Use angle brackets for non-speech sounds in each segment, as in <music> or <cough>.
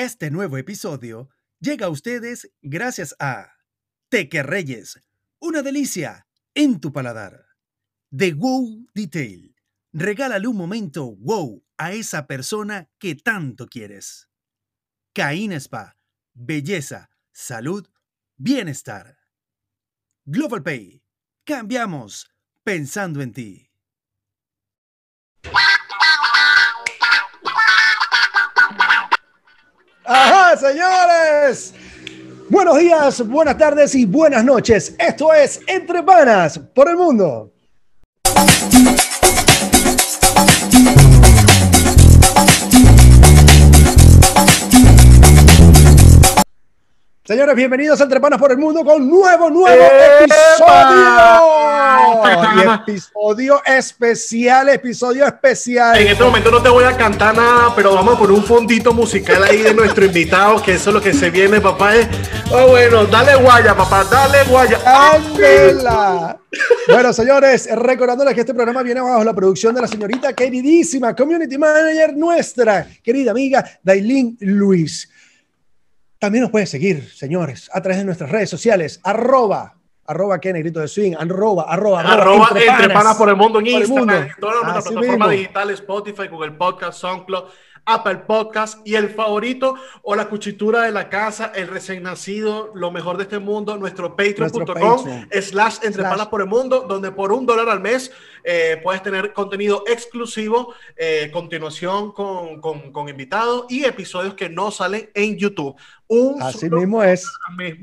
Este nuevo episodio llega a ustedes gracias a Teque Reyes, una delicia en tu paladar. The Wow Detail. Regálale un momento wow a esa persona que tanto quieres. Caín Spa. Belleza, salud, bienestar. Global Pay. Cambiamos pensando en ti. Ajá, señores. Buenos días, buenas tardes y buenas noches. Esto es Entre Panas por el Mundo. Señores, bienvenidos a Entre Panas por el Mundo con nuevo, nuevo episodio. Y episodio especial, episodio especial. En este momento no te voy a cantar nada, pero vamos por un fondito musical ahí de nuestro invitado, que eso es lo que se viene, papá. Oh, bueno, dale guaya, papá, dale guaya. ¡Ándela! Bueno, señores, recordándoles que este programa viene bajo la producción de la señorita queridísima community manager nuestra, querida amiga Dailin Luis. También nos pueden seguir, señores, a través de nuestras redes sociales, arroba, arroba que negrito de swing, arroba, arroba, arroba, entre, panas, por el mundo en Instagram, en todas nuestras plataformas digitales, Spotify, Google Podcast, SoundCloud, Apple Podcast y el favorito o la cuchitura de la casa, el recién nacido, lo mejor de este mundo, nuestro patreon.com Patreon. slash entre panas por el mundo, donde por un dólar al mes eh, puedes tener contenido exclusivo, eh, continuación con, con, con invitados y episodios que no salen en YouTube. Un Así mismo es.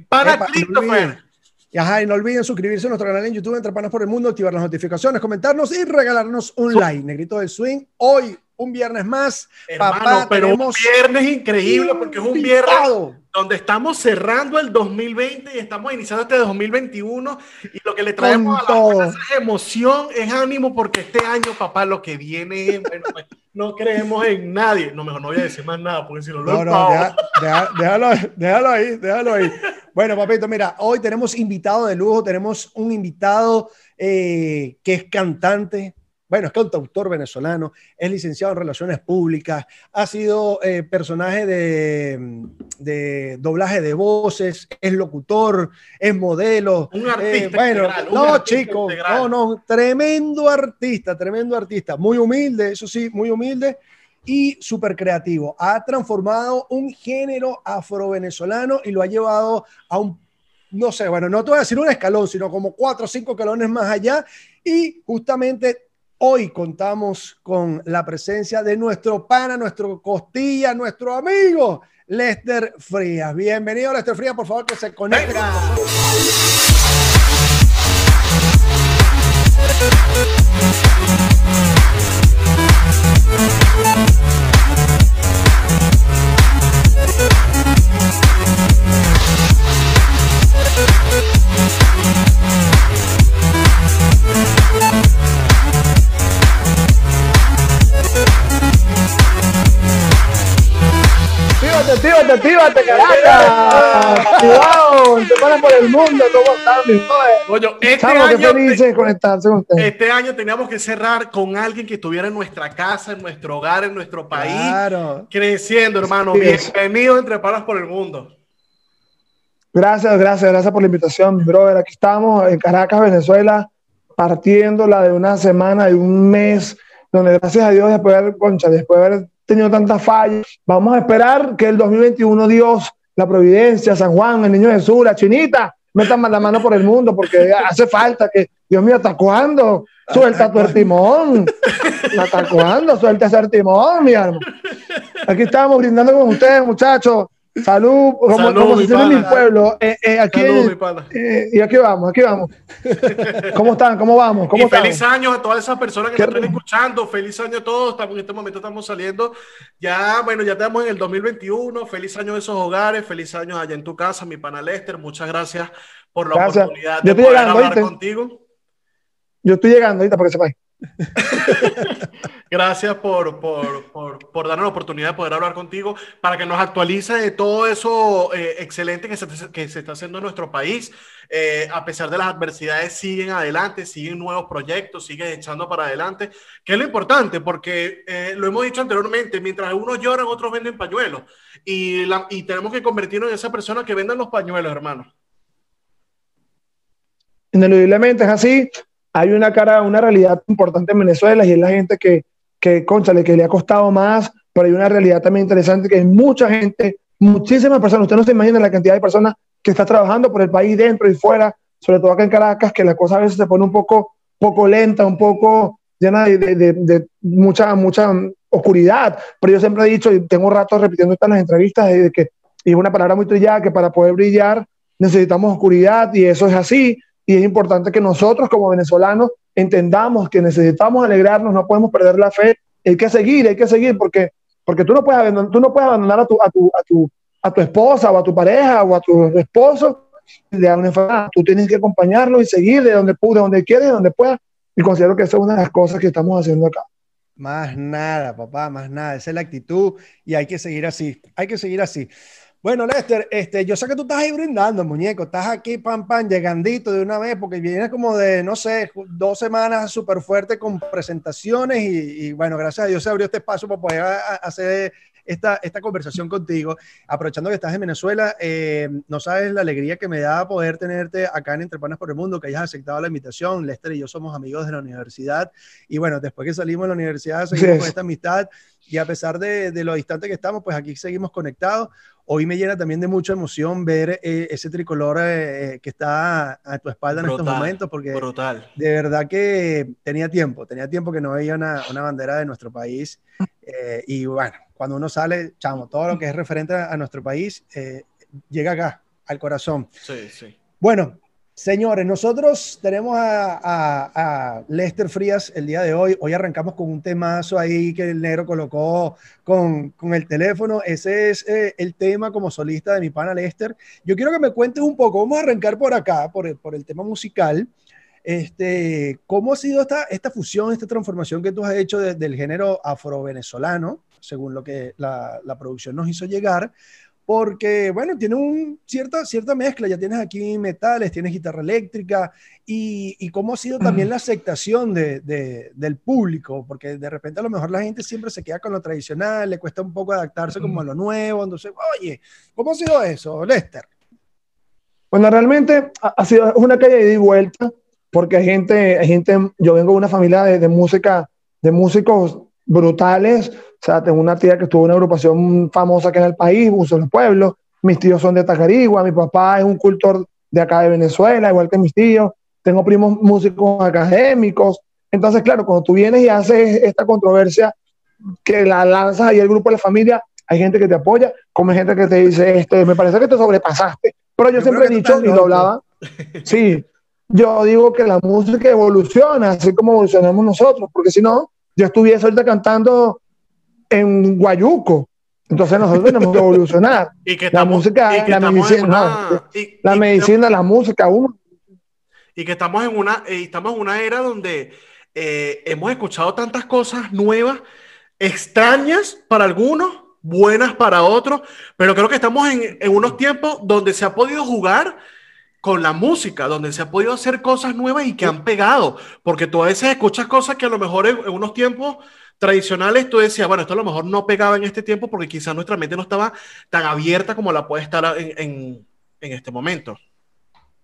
Para Epa, Christopher. Y ajá, y no olviden suscribirse a nuestro canal en YouTube, Entre Panas por el Mundo, activar las notificaciones, comentarnos y regalarnos un like. Negrito del Swing, hoy, un viernes más. Hermano, Papá, pero tenemos un viernes increíble porque es un viernes donde estamos cerrando el 2020 y estamos iniciando este 2021 y lo que le traemos Con a la todo. mesa es emoción, es ánimo porque este año, papá, lo que viene <laughs> bueno, pues, no creemos en nadie. No, mejor no voy a decir más nada porque si no lo No, no, empago. deja- deja- déjalo, déjalo ahí, déjalo ahí. Bueno, papito, mira, hoy tenemos invitado de lujo, tenemos un invitado eh, que es cantante, bueno, es cantautor venezolano, es licenciado en Relaciones Públicas, ha sido eh, personaje de, de doblaje de voces, es locutor, es modelo. Un artista eh, bueno, integral, no, artista integral. no, no, tremendo artista, tremendo artista, muy humilde, eso sí, muy humilde y súper creativo. Ha transformado un género afro-venezolano y lo ha llevado a un, no sé, bueno, no te voy a decir un escalón, sino como cuatro o cinco escalones más allá. Y justamente hoy contamos con la presencia de nuestro pana, nuestro costilla, nuestro amigo. Lester Frías. Bienvenido, Lester Frías. Por favor, que se conecte. con nosotros. Tírate, tírate, tírate, Caracas. Cuidado, paran por el mundo. ¿Cómo están, mis? Coño, este Estamos año, felices conectarse con ustedes. este año teníamos que cerrar con alguien que estuviera en nuestra casa, en nuestro hogar, en nuestro país. Claro. Creciendo, hermano. Es. Bienvenido entre panas por el mundo. Gracias, gracias, gracias por la invitación, mi brother. Aquí estamos en Caracas, Venezuela, partiéndola de una semana, de un mes, donde gracias a Dios, después de haber, concha, después de haber tenido tantas fallas, vamos a esperar que el 2021 Dios, la providencia, San Juan, el niño Jesús, la chinita, metan la mano por el mundo, porque hace falta que, Dios mío, ¿hasta cuándo? Suelta tu timón. ¿Hasta cuándo? Suelta ese timón, mi hermano. Aquí estamos brindando con ustedes, muchachos. Salud, como, Salud, como se en mi pueblo. Eh, eh, aquí, Saludos, mi pana. eh, y aquí vamos, aquí vamos. <laughs> ¿Cómo están? ¿Cómo vamos? ¿Cómo y feliz año a todas esas personas que nos están escuchando. Feliz año a todos. Estamos, en este momento estamos saliendo. Ya, bueno, ya estamos en el 2021. Feliz año de esos hogares. Feliz año allá en tu casa, mi pana Lester. Muchas gracias por la Gracias. oportunidad de poder llegando, hablar contigo. Yo estoy llegando ahorita para que sepáis. <laughs> Gracias por, por, por, por, darnos la oportunidad de poder hablar contigo para que nos actualice de todo eso eh, excelente que se, que se, está haciendo en nuestro país. Eh, a pesar de las adversidades, siguen adelante, siguen nuevos proyectos, siguen echando para adelante, que es lo importante, porque eh, lo hemos dicho anteriormente, mientras unos lloran, otros venden pañuelos. Y, la, y tenemos que convertirnos en esa persona que vendan los pañuelos, hermano. Ineludiblemente es así hay una cara, una realidad importante en Venezuela y es la gente que, que, conchale, que le ha costado más, pero hay una realidad también interesante que hay mucha gente, muchísimas personas, usted no se imagina la cantidad de personas que está trabajando por el país dentro y fuera, sobre todo acá en Caracas, que la cosa a veces se pone un poco, poco lenta, un poco llena de, de, de, mucha, mucha oscuridad, pero yo siempre he dicho, y tengo rato repitiendo esto en las entrevistas, de que, y es una palabra muy trillada, que para poder brillar necesitamos oscuridad, y eso es así, y es importante que nosotros como venezolanos entendamos que necesitamos alegrarnos, no podemos perder la fe, hay que seguir, hay que seguir, porque, porque tú, no puedes abandonar, tú no puedes abandonar a tu, a, tu, a, tu, a tu esposa o a tu pareja o a tu esposo de una enfermedad, tú tienes que acompañarlo y seguir de donde, de donde quieres, de donde puedas, y considero que esa es una de las cosas que estamos haciendo acá. Más nada, papá, más nada. Esa es la actitud y hay que seguir así. Hay que seguir así. Bueno, Lester, este, yo sé que tú estás ahí brindando, muñeco. Estás aquí, pam, pam, llegandito de una vez, porque vienes como de, no sé, dos semanas súper fuerte con presentaciones y, y, bueno, gracias a Dios se abrió este espacio para poder hacer esta, esta conversación contigo. Aprovechando que estás en Venezuela, eh, no sabes la alegría que me da poder tenerte acá en Entre Panas por el Mundo, que hayas aceptado la invitación. Lester y yo somos amigos de la universidad. Y bueno, después que salimos de la universidad, seguimos sí. con esta amistad. Y a pesar de, de, lo distante que estamos, pues aquí seguimos conectados. Hoy me llena también de mucha emoción ver eh, ese tricolor eh, que está a tu espalda brutal, en estos momentos, porque brutal. de verdad que tenía tiempo, tenía tiempo que no veía una, una bandera de nuestro país. Eh, y bueno, cuando uno sale, chamo, todo lo que es referente a, nuestro país eh, llega acá, al corazón. Sí, sí. Bueno, señores, nosotros tenemos a, a, a, Lester Frías el día de hoy. Hoy arrancamos con un temazo ahí que el negro colocó con, con el teléfono. Ese es eh, el tema como solista de mi pana Lester. Yo quiero que me cuentes un poco, vamos a arrancar por acá, por el, por el tema musical. Este, ¿Cómo ha sido esta, esta fusión, esta transformación que tú has hecho de, del género afro-venezolano, según lo que la, la, producción nos hizo llegar? Porque, bueno, tiene un, cierta, cierta mezcla, ya tienes aquí metales, tienes guitarra eléctrica, y, y cómo ha sido también la aceptación de, de, del público, porque de repente a lo mejor la gente siempre se queda con lo tradicional, le cuesta un poco adaptarse como a lo nuevo, entonces, oye, ¿cómo ha sido eso, Lester? Bueno, realmente ha sido una calle de ida y vuelta porque hay gente, hay gente, yo vengo de una familia de, de, música, de músicos brutales, o sea, tengo una tía que estuvo en una agrupación famosa que en el país, Uso del Pueblo, mis tíos son de Tacarigua, mi papá es un cultor de acá de Venezuela, igual que mis tíos, tengo primos músicos académicos, entonces, claro, cuando tú vienes y haces esta controversia, que la lanzas ahí el grupo de la familia, hay gente que te apoya, como hay gente que te dice, este, me parece que te sobrepasaste, pero yo, yo siempre he dicho, y lo hablaba, sí, yo digo que la música evoluciona, así como evolucionamos nosotros, porque si no, yo estuviese ahorita cantando en Guayuco. Entonces nosotros tenemos que evolucionar. <laughs> y que la música, que la medicina, una, no, y, la y, medicina, la música, uno. Y que estamos en una, eh, estamos en una era donde eh, hemos escuchado tantas cosas nuevas, extrañas para algunos, buenas para otros, pero creo que estamos en, en unos tiempos donde se ha podido jugar con la música, donde se ha podido hacer cosas nuevas y que han pegado, porque tú a veces escuchas cosas que a lo mejor en, en, unos tiempos tradicionales tú decías, bueno, esto a lo mejor no pegaba en este tiempo porque quizás nuestra mente no estaba tan abierta como la puede estar en, en, en este momento.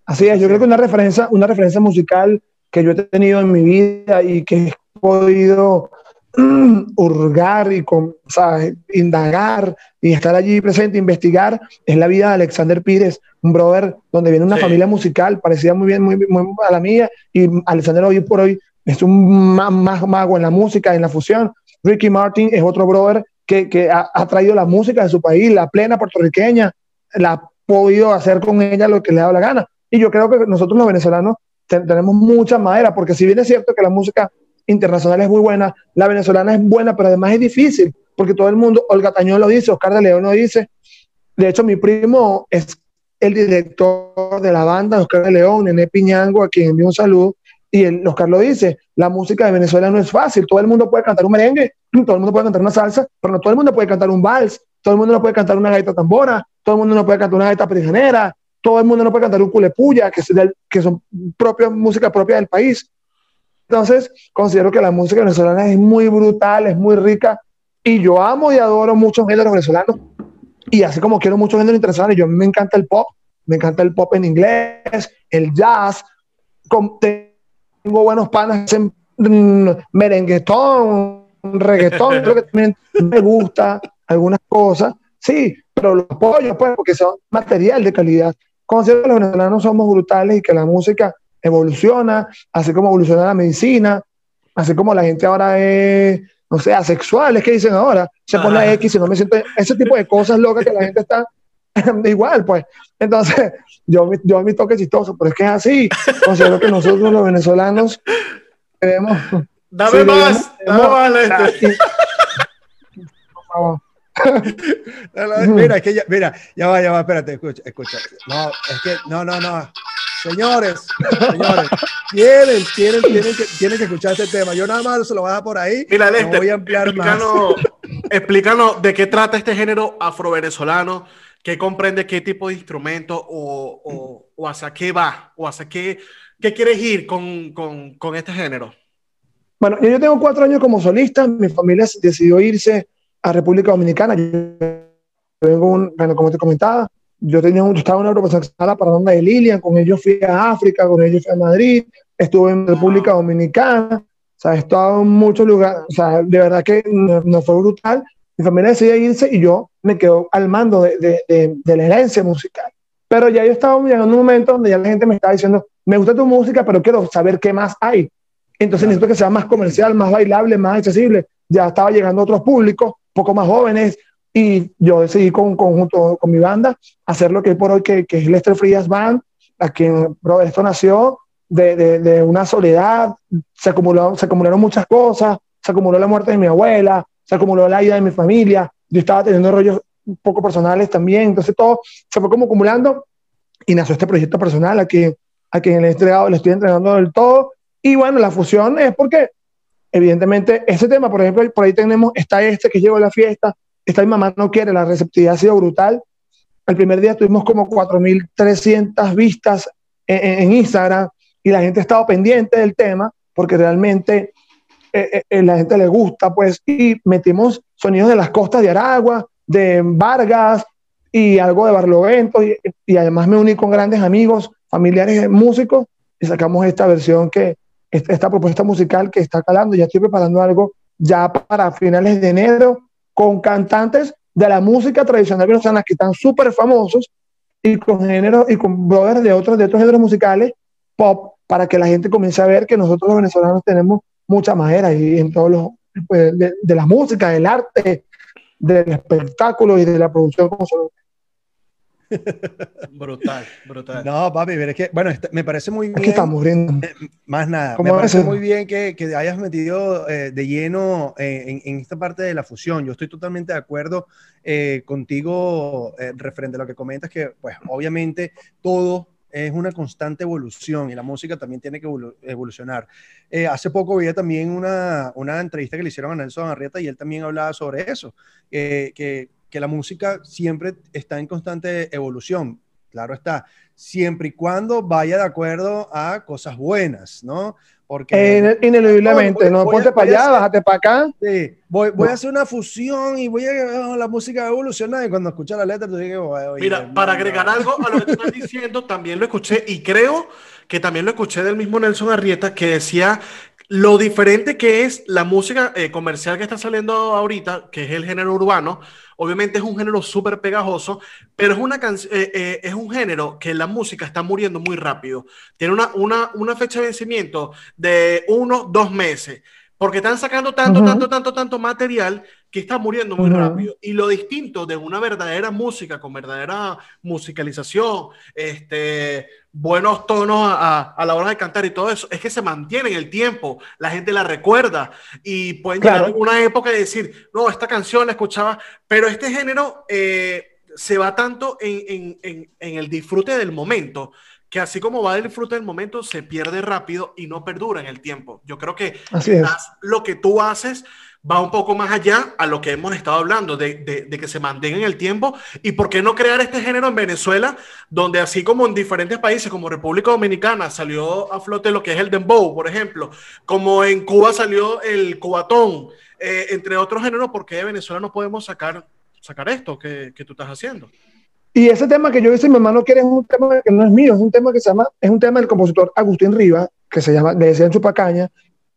Así es, yo creo que una referencia, una referencia musical que yo he tenido en mi vida y que he podido <clears throat> hurgar y con, o sea, indagar y estar allí presente, investigar, es la vida de Alexander Pires, un brother donde viene una sí. familia musical, parecida muy bien muy, muy, a la mía, y Alexander hoy por hoy es un más mago en la música, en la fusión. Ricky Martin es otro brother que, que ha, ha, traído la música de su país, la plena puertorriqueña, la ha podido hacer con ella lo que le da la gana. Y yo creo que nosotros los venezolanos tenemos mucha madera, porque si bien es cierto que la música internacional es muy buena, la venezolana es buena, pero además es difícil, porque todo el mundo, Olga Tañón lo dice, Oscar de León lo dice. De hecho, mi primo es el director de la banda, Oscar de León, Nene Piñango, a quien envío un saludo. y el, Oscar lo dice, la música de Venezuela no es fácil, todo el mundo puede cantar un merengue, <clears throat> todo el mundo puede cantar una salsa, pero no todo el mundo puede cantar un vals, todo el mundo no puede cantar una gaita tambora, todo el mundo no puede cantar una gaita prisionera, todo el mundo no puede cantar un culepuya, que, que son propias, música propia del país. Entonces, considero que la música venezolana es muy brutal, es muy rica, y yo amo y adoro muchos géneros venezolanos, y así como quiero muchos géneros internacionales, yo me encanta el pop, me encanta el pop en inglés, el jazz, tengo buenos panas en mm, merenguetón, reggaetón, creo que <laughs> también me gusta algunas cosas, sí, pero los apoyo pues porque son material de calidad. Considero que los venezolanos somos brutales y que la música evoluciona, así como evoluciona la medicina, así como la gente ahora es, no sé, asexual, es que dicen ahora, se pone X y no me siento, ese tipo de cosas locas que la gente está <laughs> igual, pues. Entonces, yo, yo mi toque chistoso, pero es que es así. Considero que nosotros los venezolanos debemos... Dame más, dame más, este. Por favor. mira, es que ya, mira, ya va, ya va, espérate, escucha, escucha. No, es que, no, no, no. Señores, señores, tienen, tienen, tienen, que, tienen que escuchar este tema. Yo nada más se lo voy a dar por ahí. Mira, Lester, voy a ampliar explícanos, más. explícanos de qué trata este género afro-venezolano, qué comprende qué tipo de instrumento o, o, o, hacia qué va, o hacia qué, qué quieres ir con, con, con este género. Bueno, yo tengo cuatro años como solista, mi familia decidió irse a República Dominicana. Yo vengo, un, bueno, como te comentaba, yo, tenía, yo estaba en una agrupación la Paranda de Lilian, con ellos fui a África, con ellos fui a Madrid, estuve en República Dominicana, o sea, he estado en muchos lugares, o sea, de verdad que no, fue brutal. Mi familia decidió irse y yo me quedo al mando de, de, de, la herencia musical. Pero ya yo estaba llegando a un momento donde ya la gente me estaba diciendo, me gusta tu música, pero quiero saber qué más hay. Entonces necesito que sea más comercial, más bailable, más accesible. Ya estaba llegando a otros públicos poco más jóvenes, y yo decidí con, conjunto con mi banda hacer lo que hay por hoy, que, que es Lester Frías Band, a quien, bro, esto nació de, de, de, una soledad, se, acumuló, se acumularon muchas cosas, se acumuló la muerte de mi abuela, se acumuló la ida de mi familia, yo estaba teniendo rollos un poco personales también, entonces todo se fue como acumulando y nació este proyecto personal a quien, a quien le, he entregado, le estoy entregando del todo. Y bueno, la fusión es porque evidentemente, ese tema, por ejemplo, por ahí tenemos, está este que llegó a la fiesta, está mi mamá no quiere, la receptividad ha sido brutal. El primer día tuvimos como 4.300 vistas en, Instagram y la gente ha estado pendiente del tema porque realmente eh, eh, eh, la gente le gusta, pues, y metimos sonidos de las costas de Aragua, de Vargas y algo de Barlovento y, además me uní con grandes amigos, familiares músicos y sacamos esta versión que, esta propuesta musical que está calando. Ya estoy preparando algo ya para finales de enero con cantantes de la música tradicional venezolana que están súper famosos y con géneros y con brothers de otros, de otros géneros musicales pop para que la gente comience a ver que nosotros los venezolanos tenemos mucha madera y en todos los pues, de, la música, del arte, del espectáculo y de la producción. Brutal, brutal. No, papi, pero es que, bueno, este, me parece muy bien. Es que. Eh, más nada. Me parece muy bien que, que hayas metido eh, de lleno eh, en, en, esta parte de la fusión. Yo estoy totalmente de acuerdo eh, contigo eh, referente a lo que comentas, que, pues, obviamente todo es una constante evolución y la música también tiene que evolucionar. Eh, hace poco vi también una, una, entrevista que le hicieron a Nelson Arrieta y él también hablaba sobre eso, eh, que que la música siempre está en constante evolución. Claro está, siempre y cuando vaya de acuerdo a cosas buenas, ¿no? Porque ineludiblemente, no, ponte para allá, bájate para acá. Sí, voy, voy a hacer una fusión y voy a oh, la música evolucionar y cuando escuchas la letra tú dices, mira, para agregar algo a lo que estás diciendo, también lo escuché y creo que también lo escuché del mismo Nelson Arrieta que decía lo diferente que es la música eh, comercial que está saliendo ahorita, que es el género urbano, obviamente es un género súper pegajoso, pero es, una eh, eh, un género que la música está muriendo muy rápido. Tiene una, fecha de vencimiento de uno, dos meses. Porque están sacando tanto, uh -huh. tanto, tanto, tanto material que está muriendo muy uh -huh. rápido. Y lo distinto de una verdadera música con verdadera musicalización, este, buenos tonos a, a, la hora de cantar y todo eso, es que se mantiene en el tiempo, la gente la recuerda y pueden claro. llegar a una época de decir, no, esta canción la escuchaba, pero este género eh, se va tanto en, en, en, en el disfrute del momento que así como va el disfrute del momento, se pierde rápido y no perdura en el tiempo. Yo creo que lo que tú haces va un poco más allá a lo que hemos estado hablando, de, de, de, que se mantenga en el tiempo y por qué no crear este género en Venezuela, donde así como en diferentes países como República Dominicana salió a flote lo que es el dembow, por ejemplo, como en Cuba salió el cubatón, eh, entre otros géneros, ¿por qué de Venezuela no podemos sacar, sacar esto que, que tú estás haciendo? Y ese tema que yo hice, mi hermano quiere es un tema que no es mío, es un tema que se llama, es un tema del compositor Agustín Riva, que se llama, le decían Chupacaña.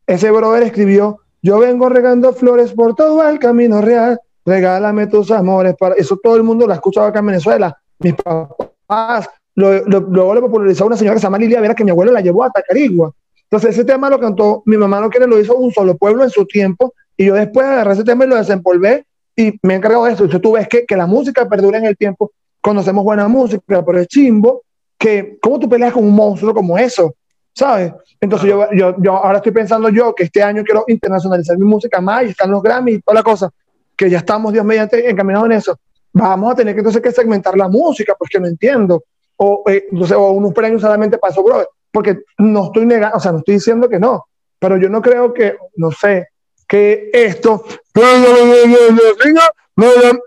Ese brother escribió, yo vengo regando flores por todo el camino real, regálame tus amores. Para... Eso todo el mundo lo ha escuchado acá en Venezuela. Mis papás, luego lo, lo, lo, popularizó una señora que se llama Lilia Vera, que mi abuelo la llevó a Tacarigua. Entonces ese tema lo cantó, mi mamá no quiere, lo hizo un solo pueblo en su tiempo, y yo después agarré ese tema y lo desempolvé, y me he encargado de eso. Entonces tú ves que, que la música perdura en el tiempo, conocemos buena música, pero es chimbo que, ¿cómo tú peleas con un monstruo como eso? ¿Sabes? Entonces yo, yo, yo ahora estoy pensando yo que este año quiero internacionalizar mi música más y están los Grammy y toda la cosa, que ya estamos, Dios mediante, encaminados en eso. Vamos a tener que entonces que segmentar la música, pues que no entiendo. O, eh, sé, o unos premios solamente para eso, brother. Porque no estoy negando, o sea, no estoy diciendo que no, pero yo no creo que, no sé, que esto,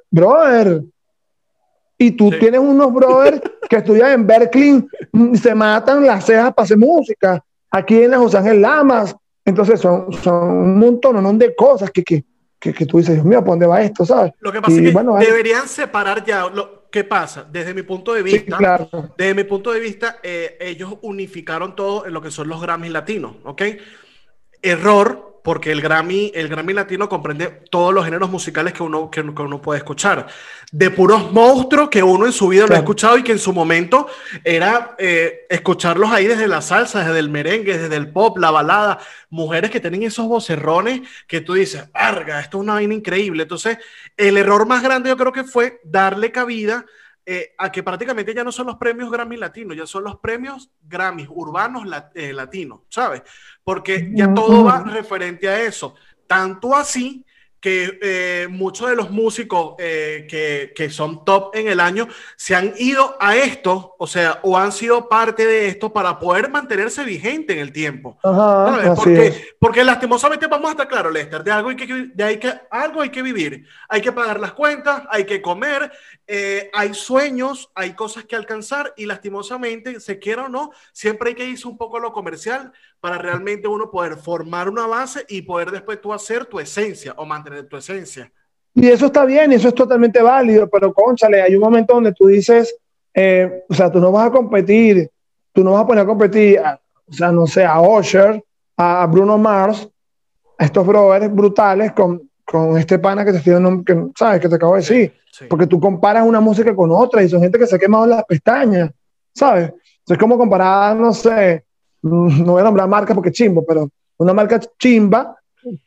brother, y tú sí. tienes unos brothers que estudian en Berkeley y se matan las cejas para hacer música. Aquí en la José Ángel Lamas. Entonces son, son un montón ¿no? de cosas que, que, que, que, tú dices, Dios mío, ¿para dónde va esto? ¿sabes? Lo que pasa y, es que bueno, deberían separar ya. Lo, ¿Qué pasa? Desde mi punto de vista, sí, claro. desde mi punto de vista, eh, ellos unificaron todo en lo que son los Grammys latinos, ¿ok? Error, porque el Grammy, el Grammy latino comprende todos los géneros musicales que uno, que, que uno puede escuchar. De puros monstruos que uno en su vida claro. lo ha escuchado y que en su momento era eh, escucharlos ahí desde la salsa, desde el merengue, desde el pop, la balada. Mujeres que tienen esos vocerrones que tú dices, ¡arga! Esto es una vaina increíble. Entonces, el error más grande yo creo que fue darle cabida eh, a que prácticamente ya no son los premios Grammy latinos, ya son los premios Grammys urbanos lat eh, latinos, ¿sabes? Porque ya todo va referente a eso. Tanto así que eh, muchos de los músicos eh, que, que, son top en el año se han ido a esto, o sea, o han sido parte de esto para poder mantenerse vigente en el tiempo. Ajá, porque, porque, lastimosamente vamos a estar claros, Lester, de algo hay que, de hay que, algo hay que vivir, hay que pagar las cuentas, hay que comer, eh, hay sueños, hay cosas que alcanzar y lastimosamente, se quiera o no, siempre hay que irse un poco a lo comercial para realmente uno poder formar una base y poder después tú hacer tu esencia o mantener tu esencia. Y eso está bien, eso es totalmente válido, pero conchale, hay un momento donde tú dices, eh, o sea, tú no vas a competir, tú no vas a poner a competir, o sea, no sé, a Usher, a Bruno Mars, a estos brothers brutales con, con este pana que te estoy dando, que, ¿sabes? Que te acabo de decir. Sí. Porque tú comparas una música con otra y son gente que se ha quemado las pestañas, ¿sabes? Es como comparar, no sé, no voy a nombrar marca porque chimbo, pero una marca chimba,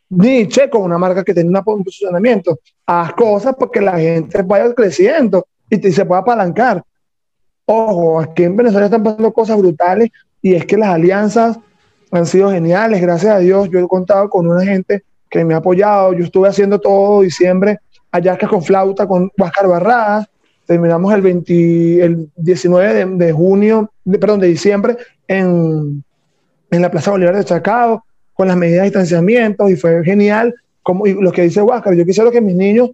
Nietzsche, con una marca que tiene un posicionamiento. Haz cosas porque la gente vaya creciendo y, te, se pueda apalancar. Ojo, aquí en Venezuela están pasando cosas brutales y es que las alianzas han sido geniales, gracias a Dios. Yo he contado con una gente que me ha apoyado. Yo estuve haciendo todo diciembre allá con flauta con Huáscar Barradas. Terminamos el, 20, el 19 de, junio, perdón, de diciembre en, en la Plaza Bolívar de Chacao, con las medidas de distanciamiento, y fue genial. Como, y lo que dice Huáscar, yo quisiera que mis niños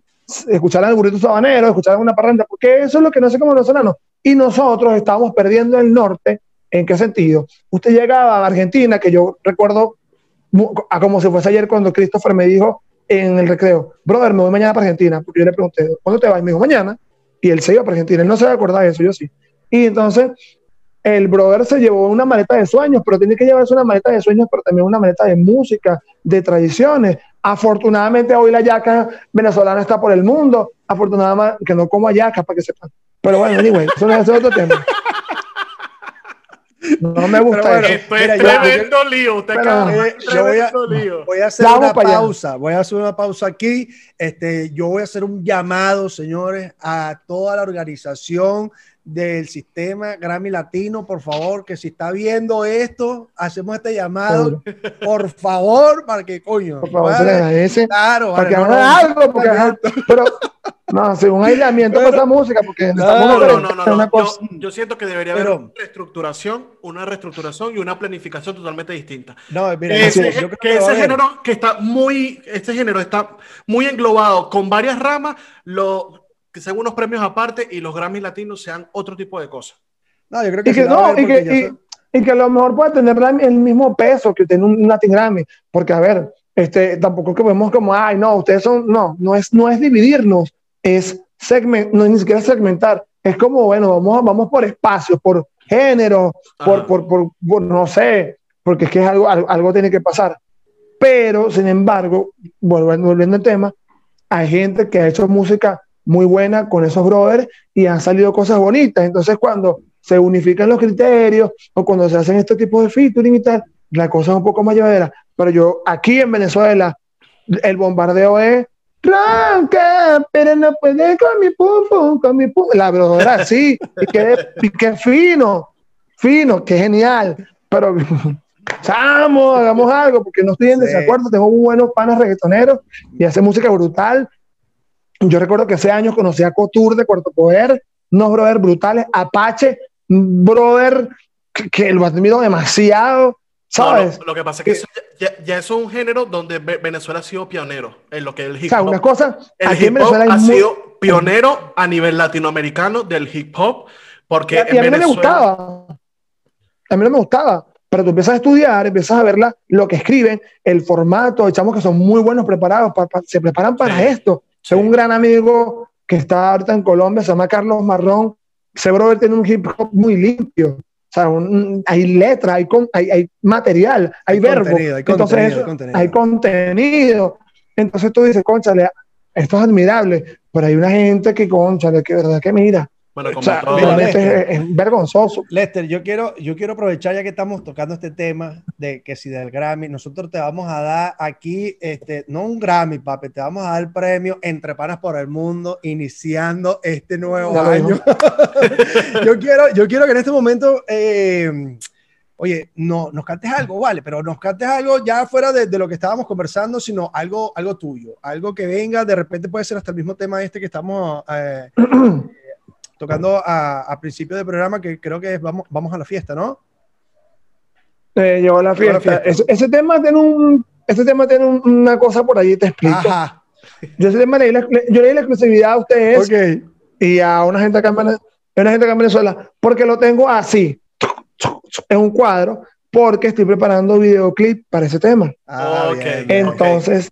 escucharan el burrito sabanero, escucharan una parranda, porque eso es lo que no sé como venezolanos. Y nosotros estábamos perdiendo el norte. ¿En qué sentido? Usted llegaba a Argentina, que yo recuerdo a como si fuese ayer cuando Christopher me dijo en el recreo, brother, me voy mañana para Argentina, porque yo le pregunté, ¿cuándo te vas? Me dijo, mañana. Y él se iba para Argentina, él no se va a acordar de eso, yo sí. Y entonces el brother se llevó una maleta de sueños, pero tiene que llevarse una maleta de sueños, pero también una maleta de música, de tradiciones. Afortunadamente hoy la yaca venezolana está por el mundo, afortunadamente que no como yaca para que sepan. Pero bueno, anyway, eso no es otro tema. No me gusta bueno, eso. Mira, es tremendo yo, lío. Usted pero, eh, yo voy a, lío. voy a hacer Vamos una pausa. Allá. Voy a hacer una pausa aquí. Este, yo voy a hacer un llamado, señores, a toda la organización del sistema Grammy Latino, por favor, que si está viendo esto, hacemos este llamado, por favor, para que coño. Por favor, se le agradece. Claro, Para vale, que no, algo, porque pero no, según aislamiento con esta música, porque No, estamos No, no, no, una cosa. Yo, yo siento que debería haber Pero- una reestructuración, una reestructuración y una planificación totalmente distinta. No, mira, Ese, yo creo que a ese género que está muy, este género está muy englobado con varias ramas, lo, que sean unos premios aparte y los Grammys latinos sean otro tipo de cosas. No, yo creo que, Y que, no, y, que, y- son- y que a lo mejor puede tener Grammy el mismo peso que tiene un Latin Grammy, porque a ver, este, tampoco que vemos como, ay, no, ustedes son, no, no es, no es dividirnos, es segment, no es ni siquiera segmentar, es como, bueno, vamos, vamos por espacios, por género, por, Ajá. por, por, por, no sé, porque es que es algo, algo, algo tiene que pasar. Pero, sin embargo, volviendo, volviendo al tema, hay gente que ha hecho música muy buena con esos brothers y han salido cosas bonitas. Entonces, cuando se unifican los criterios o cuando se hacen este tipo de featuring y tal, la cosa es un poco más llevadera. Pero yo, aquí en Venezuela, el bombardeo es Blanca, pero no puede con mi pum pum, con mi pum. La brodera así, y que, y que fino, fino, que genial. Pero <laughs> Chamo, hagamos algo, porque no estoy en Sí. desacuerdo. Tengo buenos panas reggaetoneros y hace música brutal. Yo recuerdo que hace años conocí a Couture de Cuarto Poder, unos brother brutales, Apache, brother que, que lo admiro demasiado, No, ¿sabes? lo, lo que pasa es que eso ya, ya- eso es un género donde Ve- Venezuela ha sido pionero en lo que es el o hip sea, hop. una cosa, El aquí hip hop Venezuela ha muy- sido pionero a nivel latinoamericano del hip hop, porque y a, y a en mí no me Venezuela- gustaba. A mí no me gustaba. Pero tú empiezas a estudiar, empiezas a ver la- lo que escriben, el formato, echamos que son muy buenos preparados, pa- pa- se preparan para Sí, esto. Sí. Un gran amigo que está ahorita en Colombia, se llama Carlos Marrón. Ese brother tiene un hip hop muy limpio. O sea, un- hay letra, hay, con- hay, hay material, hay, Hay verbo. contenido, hay Entonces, contenido, eso- hay contenido. hay contenido. Entonces tú dices, conchale, esto es admirable, pero hay una gente que, conchale, que verdad que mira. Bueno, O como sea, todo. mira, realmente Lester. es, es vergonzoso. Lester, yo quiero, yo quiero aprovechar ya que estamos tocando este tema de que si del Grammy, nosotros te vamos a dar aquí, este, no un Grammy, papi, te vamos a dar el premio Entre Panas por el Mundo, iniciando este nuevo año. <laughs> yo, quiero, yo quiero que en este momento, eh, oye, no, nos cantes algo, vale, pero nos cantes algo ya fuera de, de lo que estábamos conversando, sino algo, algo tuyo, algo que venga, de repente puede ser hasta el mismo tema este que estamos eh, <clears throat> tocando a, a principio del programa, que creo que es vamos, vamos a la fiesta, ¿no? Eh, llegó la Llegó la fiesta. fiesta. Ese, ese tema tiene un, ese tema tiene un- una cosa por allí, te explico. Ajá. Yo ese tema leí la, le- yo leí la exclusividad a ustedes Ok. y a una gente acá en a una gente acá en Venezuela, porque lo tengo así, en un cuadro, porque estoy preparando videoclip para ese tema. Ah, Ok. bien, bien. Entonces,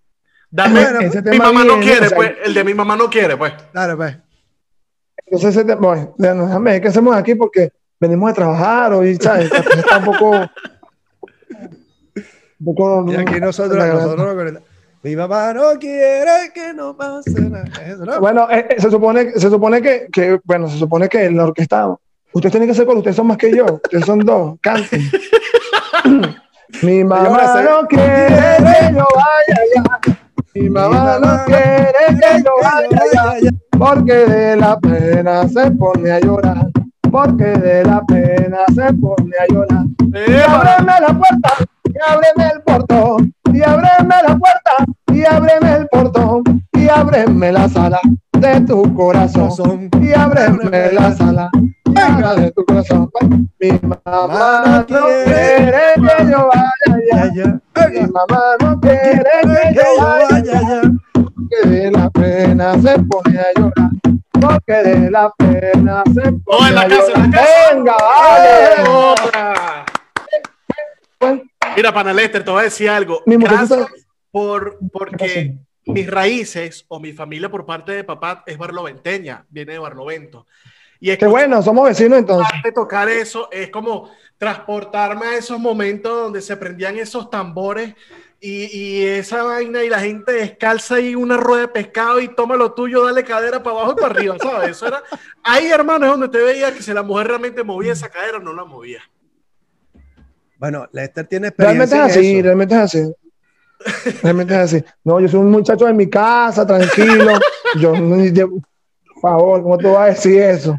Dame, Bueno, ese mi tema mamá no viene, quiere, o sea, pues. El de mi mamá no quiere, pues. Claro, pues. Entonces bueno, déjame ver qué hacemos aquí porque venimos de trabajar hoy, ¿sabes? Está un poco... un poco Y aquí nosotros, nosotros mi mamá no quiere que no pase nada. Bueno, eh, eh, se supone, se supone que, que, bueno, se supone que la orquesta, ustedes tienen que ser con ustedes son más que yo, ustedes son dos, canten. <clears throat> Mi mamá no quiere que yo vaya allá, mi mamá no quiere que yo vaya allá, porque de la pena se pone a llorar, porque de la pena se pone a llorar. Y ábreme la puerta, y ábreme el portón, y ábreme la puerta, y ábreme el portón, y ábreme la sala de tu corazón, y ábreme la sala venga de tu corazón. Mi mamá no quiere que yo vaya Ya, allá, mi mamá no quiere que yo vaya allá, porque de la pena se pone a llorar. Porque de la pena se pone Oh, en la a casa, en la llorar. casa. Venga, vale. Otra. Mira, pana Lester, te voy a decir algo. Mi Gracias por, ¿Qué porque mis raíces o mi familia por parte de papá es barloventeña, viene de Barlovento. Y es Qué bueno, somos vecinos entonces. de tocar eso es como transportarme a esos momentos donde se prendían esos tambores y, y esa vaina y la gente descalza y una rueda de pescado y toma lo tuyo, dale cadera para abajo y para arriba, ¿sabes? Eso era ahí, hermano, es donde te veía que si la mujer realmente movía esa cadera o no la movía. Bueno, Lester tiene Realmente experiencia es en así, eso. realmente es así. Realmente es así. No, yo soy un muchacho de mi casa, tranquilo. Yo, no- yo- por favor, ¿cómo tú vas a decir eso?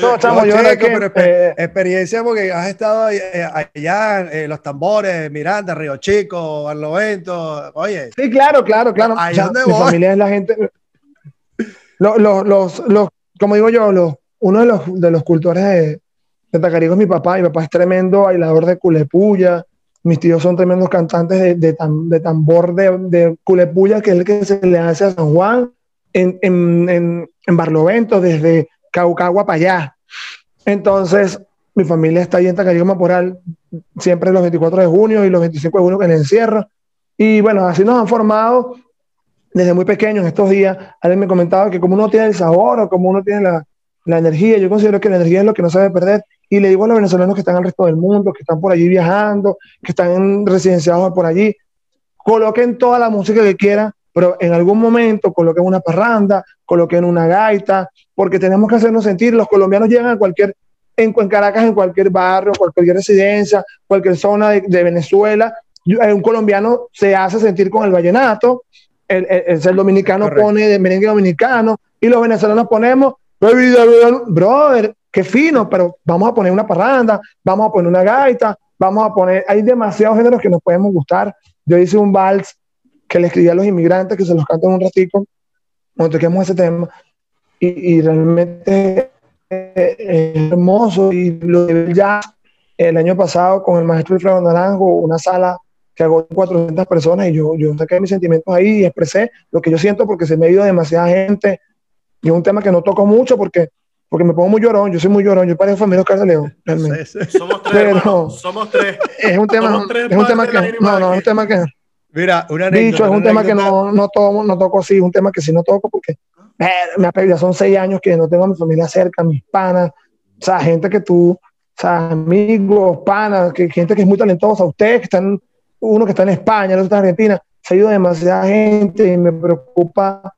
No, chamo, yo pero eh, experiencia porque has estado eh, allá en los tambores, Miranda, Río Chico, Barlovento, oye. Sí, claro, claro, claro. Ahí donde mi familia es la gente. Los, los, los, como digo yo, los, uno de los, de los cultores de, de Tacarico es mi papá. Mi papá es tremendo bailador de culepuya. Mis tíos son tremendos cantantes de, de, de tambor de, de, culepuya, que es el que se le hace a San Juan en, en, en, en Barlovento, desde Caucagua para allá. Entonces, mi familia está ahí en Tacarico Maporal, siempre los 24 de junio y los 25 de junio que el encierro. Y bueno, así nos han formado desde muy pequeños en estos días. Alguien me comentaba que como uno tiene el sabor o como uno tiene la, la energía, yo considero que la energía es lo que no se debe perder. Y le digo a los venezolanos que están al resto del mundo, que están por allí viajando, que están residenciados por allí, coloquen toda la música que quieran, pero en algún momento coloquen una parranda, coloquen una gaita, porque tenemos que hacernos sentir. Los colombianos llegan a cualquier, en, Caracas, en cualquier barrio, cualquier residencia, cualquier zona de, Venezuela, eh, un colombiano se hace sentir con el vallenato, el, el, dominicano pone de merengue dominicano y los venezolanos ponemos, brother, qué fino, pero vamos a poner una parranda, vamos a poner una gaita, vamos a poner, hay demasiados géneros que nos podemos gustar. Yo hice un vals que le escribí a los inmigrantes, que se los canto en un ratico, cuando toquemos ese tema, y, realmente es hermoso. Y lo de ya el año pasado con el maestro Alfredo Naranjo, una sala que hago 400 personas, y yo, yo saqué mis sentimientos ahí y expresé lo que yo siento porque se me ha ido demasiada gente. Y es un tema que no toco mucho porque porque me pongo muy llorón, yo soy muy llorón, yo parezco familia Oscar de León, realmente. Somos tres, somos tres. Es un tema, es un tema que, no, no, es un tema que, Mira, una Dicho, es un tema que no, no, toco, no toco así, es un tema que sí no toco porque me, me ha son seis años que no tengo a mi familia cerca, mis panas, o sea, gente que tú, o sea, amigos, panas, que, gente que es muy talentosa, ustedes que están, uno que está en España, el otro está en Argentina, se ha ido demasiada gente y me preocupa,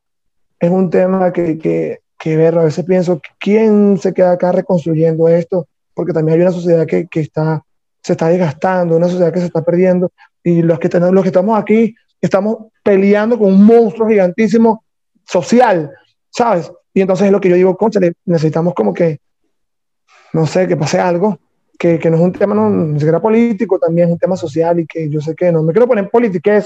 es un tema que, que, que ver, a veces pienso, ¿quién se queda acá reconstruyendo esto? Porque también hay una sociedad que, que está, se está desgastando, una sociedad que se está perdiendo, y los que, tenemos, los que estamos aquí estamos peleando con un monstruo gigantísimo social, ¿sabes? Y entonces es lo que yo digo, concha, necesitamos como que, no sé, que pase algo, que, que no es un tema no, ni siquiera político, también es un tema social y que yo sé que no me quiero poner en política,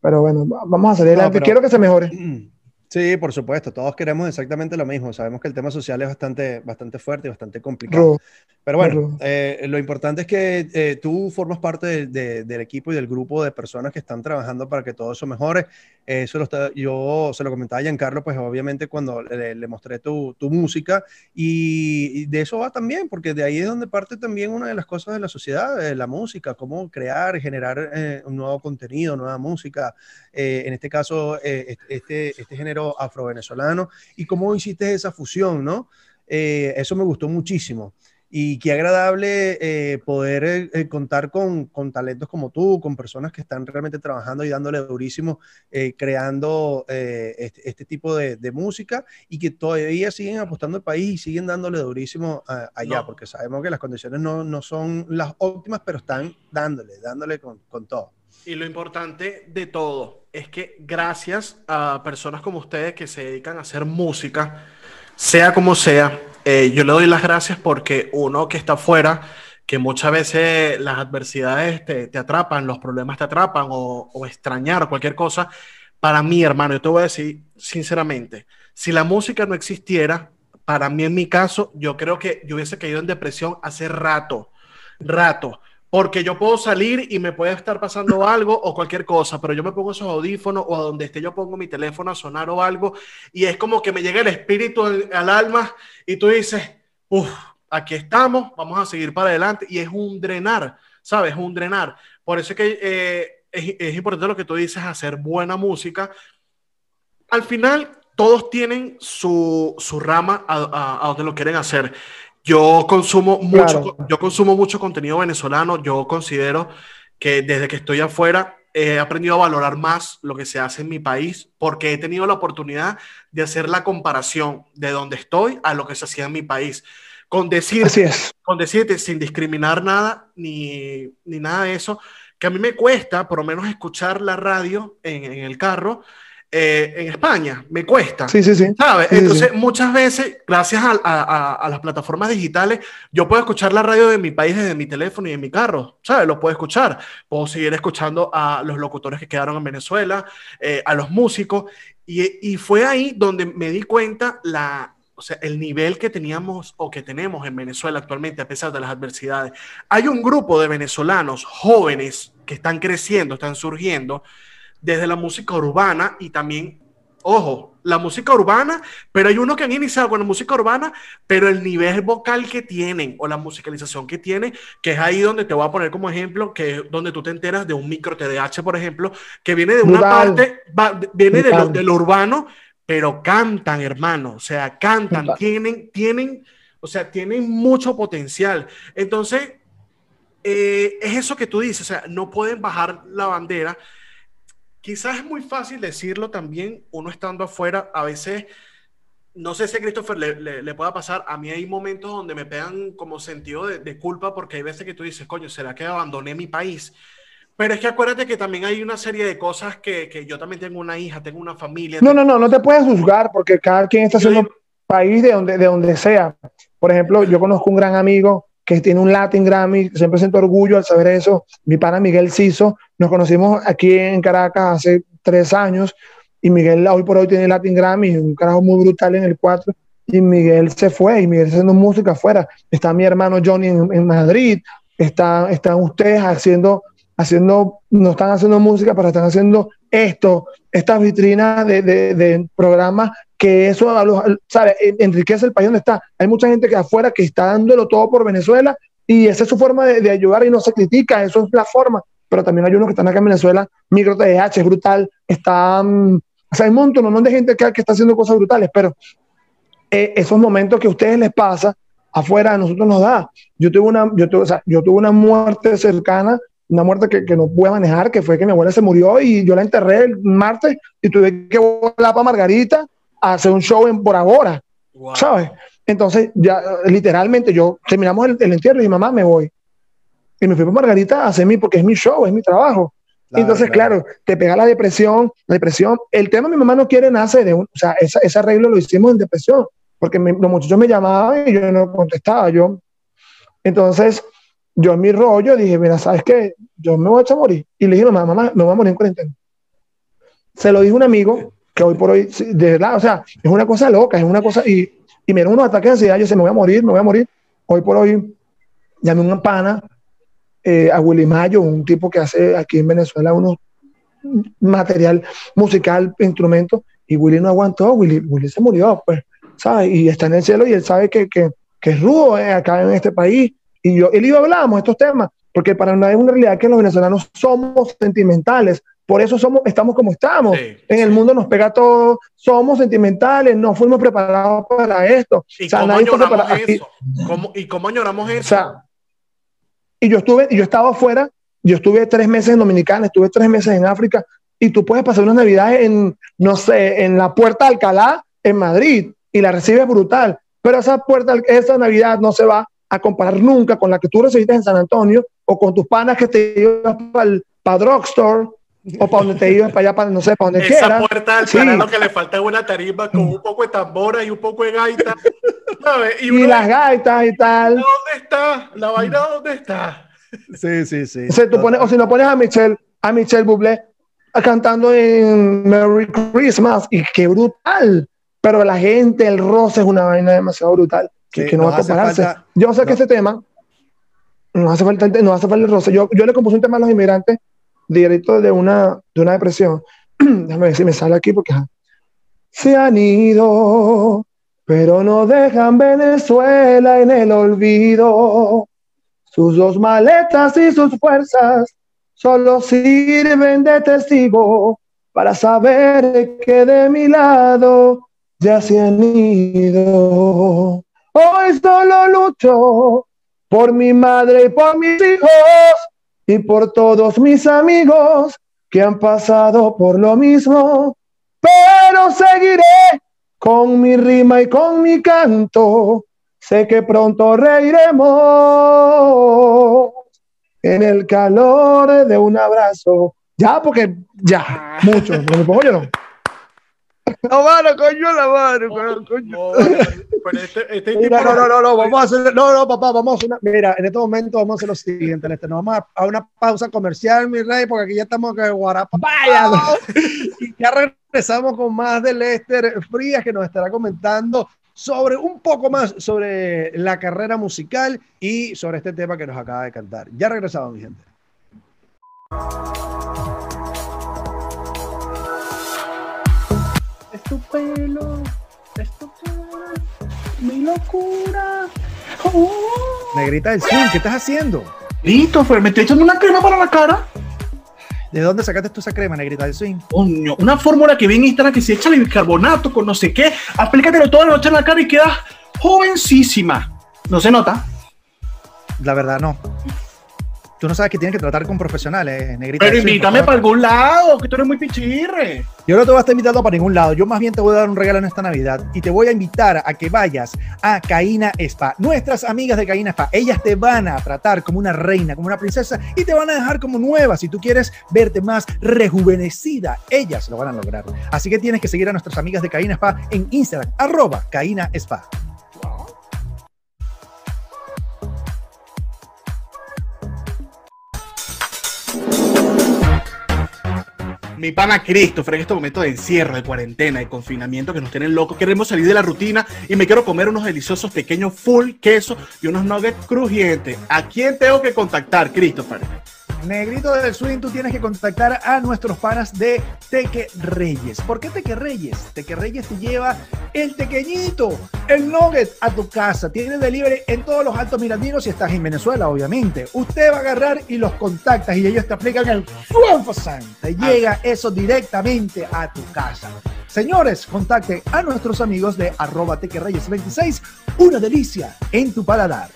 pero bueno, vamos a salir adelante, quiero que se mejore. <clears throat> Sí, por supuesto, todos queremos exactamente lo mismo. Sabemos que el tema social es bastante, bastante fuerte y bastante complicado. Pero bueno, eh, lo importante es que eh, tú formas parte del equipo y del grupo de personas que están trabajando para que todo eso mejore. eso lo yo se lo comentaba a Giancarlo, pues obviamente cuando le, mostré tu, tu música y, de eso va también, porque de ahí es donde parte también una de las cosas de la sociedad, eh, la música, cómo crear, generar un nuevo contenido, nueva música. en este caso, este, este género afro-venezolano y cómo hiciste esa fusión, ¿no? Eh, eso me gustó muchísimo. Y qué agradable eh, poder eh, contar con, con, talentos como tú, con personas que están realmente trabajando y dándole durísimo, creando este, este, tipo de, de, música y que todavía siguen apostando al país y siguen dándole durísimo allá, porque sabemos que las condiciones no, no, son las óptimas, pero están dándole, dándole con, con todo. Y lo importante de todo es que gracias a personas como ustedes que se dedican a hacer música, sea como sea, eh, yo le doy las gracias porque uno que está afuera, que muchas veces las adversidades te, te atrapan, los problemas te atrapan o, o, extrañar cualquier cosa, para mí, hermano, yo te voy a decir sinceramente, si la música no existiera, para mí en mi caso, yo creo que yo hubiese caído en depresión hace rato, rato porque yo puedo salir y me puede estar pasando algo o cualquier cosa, pero yo me pongo esos audífonos o a donde esté yo pongo mi teléfono a sonar o algo y es como que me llega el espíritu al, alma y tú dices, uff, aquí estamos, vamos a seguir para adelante y es un drenar, ¿sabes? Es un drenar. Por eso es que eh, es, importante lo que tú dices, hacer buena música. Al final, todos tienen su, su rama a, a donde lo quieren hacer. Yo consumo mucho, yo consumo mucho contenido venezolano. Yo considero que desde que estoy afuera he aprendido a valorar más lo que se hace en mi país porque he tenido la oportunidad de hacer la comparación de donde estoy a lo que se hacía en mi país. Con, decir, con decirte sin discriminar nada ni, ni, nada de eso, que a mí me cuesta por lo menos escuchar la radio en, en el carro eh, en España, me cuesta. Sí, sí, sí. ¿Sabes? Sí, Entonces, sí. muchas veces, gracias a, a- a- a las plataformas digitales, yo puedo escuchar la radio de mi país desde mi teléfono y en mi carro, ¿sabes? Lo puedo escuchar. Puedo seguir escuchando a los locutores que quedaron en Venezuela, eh, a los músicos. Y, y fue ahí donde me di cuenta la, o sea, el nivel que teníamos o que tenemos en Venezuela actualmente, a pesar de las adversidades. Hay un grupo de venezolanos jóvenes que están creciendo, están surgiendo desde la música urbana y también, ojo, la música urbana, pero hay unos que han iniciado con la música urbana, pero el nivel vocal que tienen o la musicalización que tienen, que es ahí donde te voy a poner como ejemplo, que es donde tú te enteras de un micro TDH, por ejemplo, que viene de una Brutal. parte, va- viene de lo, de lo urbano, pero cantan, hermano, o sea, cantan, Brutal. tienen, tienen, o sea, tienen mucho potencial. Entonces, eh, es eso que tú dices, o sea, no pueden bajar la bandera. Quizás es muy fácil decirlo también, uno estando afuera, a veces, no sé si a Christopher le, le- le pueda pasar, a mí hay momentos donde me pegan como sentido de, de culpa porque hay veces que tú dices, coño, ¿será que abandoné mi país? Pero es que acuérdate que también hay una serie de cosas que, que yo también tengo una hija, tengo una familia. No, no, no, no te puedes juzgar porque cada quien está haciendo país de donde, de donde sea. Por ejemplo, yo conozco un gran amigo que tiene un Latin Grammy, siempre siento orgullo al saber eso. Mi pana Miguel Ciso, nos conocimos aquí en Caracas hace tres años y Miguel hoy por hoy tiene Latin Grammy, un carajo muy brutal en el 4 y Miguel se fue y Miguel está haciendo música afuera. Está mi hermano Johnny en, en Madrid, está, están ustedes haciendo, haciendo, no están haciendo música, pero están haciendo esto, estas vitrinas de, de, de programas que eso ¿sabe? En- enriquece el país donde está. Hay mucha gente que afuera que está dándolo todo por Venezuela y esa es su forma de, ayudar y no se critica, eso es la forma. Pero también hay unos que están acá en Venezuela, micro TDH, es brutal, está, mm, o sea, hay un montón de gente que, que está haciendo cosas brutales, pero eh, esos momentos que a ustedes les pasa, afuera a nosotros nos da. Yo tuve una, yo tuve, o sea, yo tuve una muerte cercana, una muerte que, que no pude manejar, que fue que mi abuela se murió y yo la enterré el martes y tuve que volar para Margarita a hacer un show en Bora, Wow. ¿sabes? Entonces, ya literalmente, yo terminamos el, el entierro y mamá, me voy. Y me fui para Margarita a hacer mi, porque es mi show, es mi trabajo. Claro, Entonces, claro. claro. te pega la depresión, la depresión. El tema mi mamá no quiere nace de un, o sea, esa- ese arreglo lo hicimos en depresión, porque me- los muchachos me llamaban y yo no contestaba. Yo, entonces, yo en mi rollo dije, mira, ¿sabes qué? Yo me voy a echar a morir. Y le dije, mamá, mamá, me voy a morir en cuarentena. Se lo dijo un amigo que hoy por hoy, de verdad, o sea, es una cosa loca, es una cosa, y, y me unos ataques de ansiedad, yo dije, me voy a morir, me voy a morir. Hoy por hoy, llamé a un pana, eh, a Willy Mayo, un tipo que hace aquí en Venezuela unos material musical, instrumentos, y Willy no aguantó, Willy, Willy se murió, pues, ¿sabes? Y está en el cielo y él sabe que, que, que es rudo eh, acá en este país. Y yo, él y yo hablábamos estos temas, porque para nada es una realidad que los venezolanos somos sentimentales, por eso somos, estamos como estamos. Sí, en el sí. mundo nos pega todo, somos sentimentales, no fuimos preparados para esto. ¿Y O sea, cómo aquí- eso? ¿Cómo- ¿Y cómo añoramos eso? o sea, y yo estuve, yo estaba afuera, yo estuve tres meses en Dominicana, estuve tres meses en África, y tú puedes pasar unas navidades en, no sé, en la Puerta de Alcalá, en Madrid, y la recibes brutal, pero esa puerta, esa Navidad no se va a comparar nunca con la que tú recibiste en San Antonio, o con tus panas que te ibas para el Drugstore, o para donde te ibas, para allá, para no sé, para donde Esa quieras. puerta del Sí. que le falta es una tarima con un poco de tambora y un poco de gaita. ¿sabes? Y uno las gaitas y tal. ¿Dónde está? ¿La vaina dónde está? Sí, sí, sí. O, sea, tú pones, o si no pones a Michelle, a Michelle Bublé cantando en Merry Christmas y qué brutal. Pero la gente, el roce es una vaina demasiado brutal que, Sí, que no va a compararse. falta- yo sé que no. ese tema no hace falta, el- no hace falta el roce. Yo, yo le compuse un tema a los inmigrantes directo de una, de una depresión. <clears throat> Déjame ver si me sale aquí porque se han ido, pero no dejan Venezuela en el olvido. Sus dos maletas y sus fuerzas solo sirven de testigo para saber que de mi lado ya se han ido. Hoy solo lucho por mi madre y por mis hijos y por todos mis amigos que han pasado por lo mismo, pero seguiré con mi rima y con mi canto. Sé que pronto reiremos en el calor de un abrazo. Ya, porque ya, mucho, porque me pongo llorón. La mano, coño, la mano, coño. No, este, este Mira, no, no, no, no, vamos a hacer, no, no, papá, vamos a hacer una, mira, en este momento vamos a hacer lo siguiente, Lester, nos vamos a, a una pausa comercial, mi rey, porque aquí ya estamos que guarapa, vaya, <laughs> y ya regresamos con más de Lester Frías, que nos estará comentando sobre un poco más sobre la carrera musical y sobre este tema que nos acaba de cantar. Ya regresamos, mi gente. Pelo, es tu cara, mi locura. Oh. Negrita del swing, ¿qué estás haciendo? Listo, Fer, me estoy echando una crema para la cara. ¿De dónde sacaste tú esa crema, Negrita del swing? Coño, una fórmula que vi en Instagram que se echa el bicarbonato con no sé qué. Aplícatelo toda la noche en la cara y quedas jovencísima. No se nota. La verdad, no. Tú no sabes que tienes que tratar con profesionales, Negrita Pero invítame para algún lado, que tú eres muy pichirre. Yo no te voy a estar invitando para ningún lado. Yo más bien te voy a dar un regalo en esta Navidad y te voy a invitar a que vayas a Caína Spa. Nuestras amigas de Caína Spa, ellas te van a tratar como una reina, como una princesa y te van a dejar como nueva. Si tú quieres verte más rejuvenecida, ellas lo van a lograr. Así que tienes que seguir a nuestras amigas de Caína Spa en Instagram, arroba Caína Spa. Mi pana Christopher, en este momento de encierro, de cuarentena, de confinamiento que nos tienen locos, queremos salir de la rutina y me quiero comer unos deliciosos pequeños full queso y unos nuggets crujientes. ¿A quién tengo que contactar, Christopher? Negrito del Swing, tú tienes que contactar a nuestros panas de Teque Reyes. ¿Por qué Teque Reyes? Teque Reyes te lleva el tequeñito, el nugget a tu casa. Tiene delivery en todos los altos mirandinos si estás en Venezuela, obviamente. Usted va a agarrar y los contactas y ellos te aplican el Fuenfosan. Te llega eso directamente a tu casa. Señores, contacte a nuestros amigos de arroba Teque Reyes 26. Una delicia en tu paladar.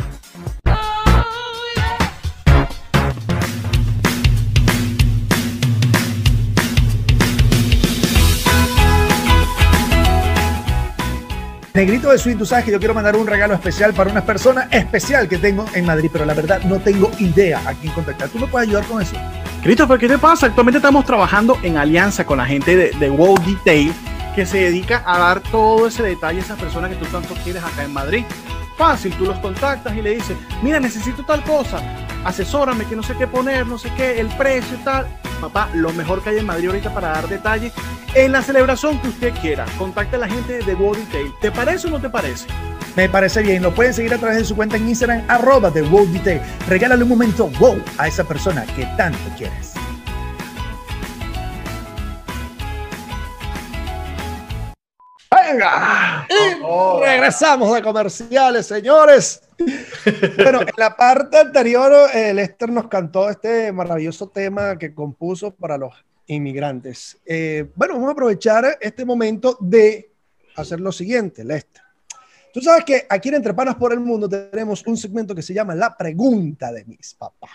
Negrito de Swing, tú sabes que yo quiero mandar un regalo especial para una persona especial que tengo en Madrid, pero la verdad no tengo idea a quién contactar. ¿Tú me puedes ayudar con eso? Christopher, ¿qué te pasa? Actualmente estamos trabajando en alianza con la gente de, de Wow Detail que se dedica a dar todo ese detalle a esas personas que tú tanto quieres acá en Madrid. Fácil, tú los contactas y le dices, mira, necesito tal cosa, asesórame que no sé qué poner, no sé qué, el precio y tal. Papá, lo mejor que hay en Madrid ahorita para dar detalles en la celebración que usted quiera. Contacte a la gente de Wow Detail. ¿Te parece o no te parece? Me parece bien. Lo pueden seguir a través de su cuenta en Instagram, arroba de Wow Detail. Regálale un momento wow a esa persona que tanto quieres. ¡Venga! Oh, Regresamos de comerciales, señores. Bueno, en la parte anterior, eh, Lester nos cantó este maravilloso tema que compuso para los inmigrantes. Eh, bueno, vamos a aprovechar este momento de hacer lo siguiente, Lester. Tú sabes que aquí en Entre Panas por el Mundo tenemos un segmento que se llama La Pregunta de mis papás.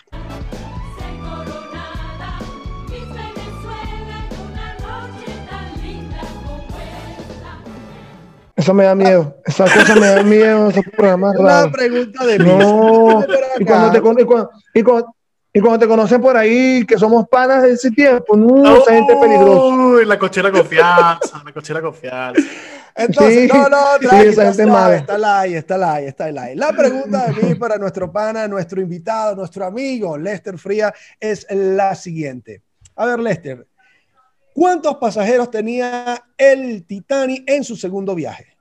Eso me da miedo. Esa cosa me da miedo. Esos programas <laughs> raros. pregunta de mis No. Y cuando, te, y, cuando, y cuando- y cuando te conocen por ahí, que somos panas de ese tiempo, no, esa gente peligrosa. Uy, la cochera confianza, la cochera confianza. Entonces, Sí, no, no, sí, tranqui, esa está mala. está la ahí, está la ahí, está la ahí. La pregunta de mí para nuestro pana, nuestro invitado, nuestro amigo Lester Fría es la siguiente. A ver, Lester, ¿cuántos pasajeros tenía el Titanic en su segundo viaje?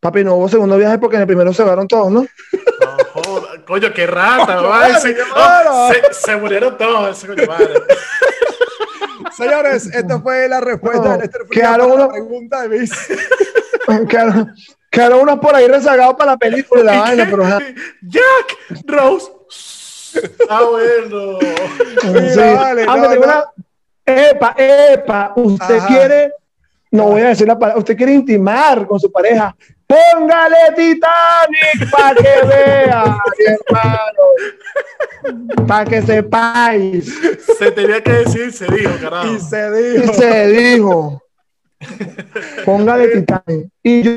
Papi, no hubo segundo viaje porque en el primero se fueron todos, ¿no? No, joda, coño, qué rata, Coño, madre, se, se murieron todos, ese coño madre. <laughs> Señores, esta fue la respuesta No, de Fría quedaron para la uno- pregunta de mí. <laughs> Quedaron, quedaron unos por ahí rezagados para la película y la vaina, pero. Jack Rose. Ah, bueno. Mira, Sí. vale, no, no. una- Epa, epa, usted Ajá. quiere, no voy a decir la palabra, usted quiere intimar con su pareja. Póngale Titanic para que vea, hermano. Para que sepáis. Se tenía que decir, se dijo, carajo. Y se Y dijo. se dijo. Póngale Titanic. Y yo,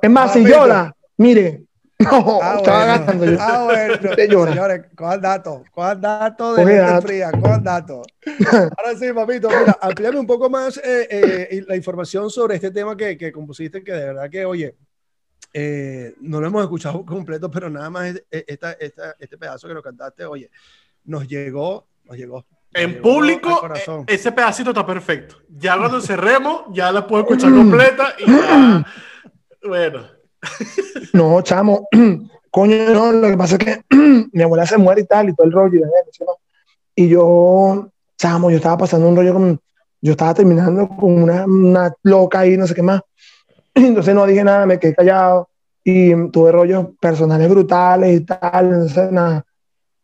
es más, si llora, mire, <laughs> No, Ah, estaba bueno. ganando yo. Ah, bueno. <laughs> Señores, ¿cuál dato? ¿Cuál dato de Coge Lester dato. Fría? ¿Cuál dato? <laughs> Ahora sí, papito, mira, amplíame un poco más eh, eh, la información sobre este tema que, que compusiste, que de verdad que, oye, eh, no lo hemos escuchado completo, pero nada más es- esta, esta- este pedazo que nos cantaste, oye, nos llegó, nos llegó. nos En llegó público, eh, ese pedacito está perfecto. Ya cuando cerremos, ya la puedo escuchar completa y ya. <clears throat> Bueno, No, chamo, <clears throat> coño, no, lo que pasa es que <clears throat> mi abuela se muere y tal, y todo el rollo, y, ¿sí, no? y yo, chamo, yo estaba pasando un rollo con, yo estaba terminando con una, una loca ahí, no sé qué más, <clears throat> entonces no dije nada, me quedé callado, y tuve rollos personales brutales y tal, entonces nada,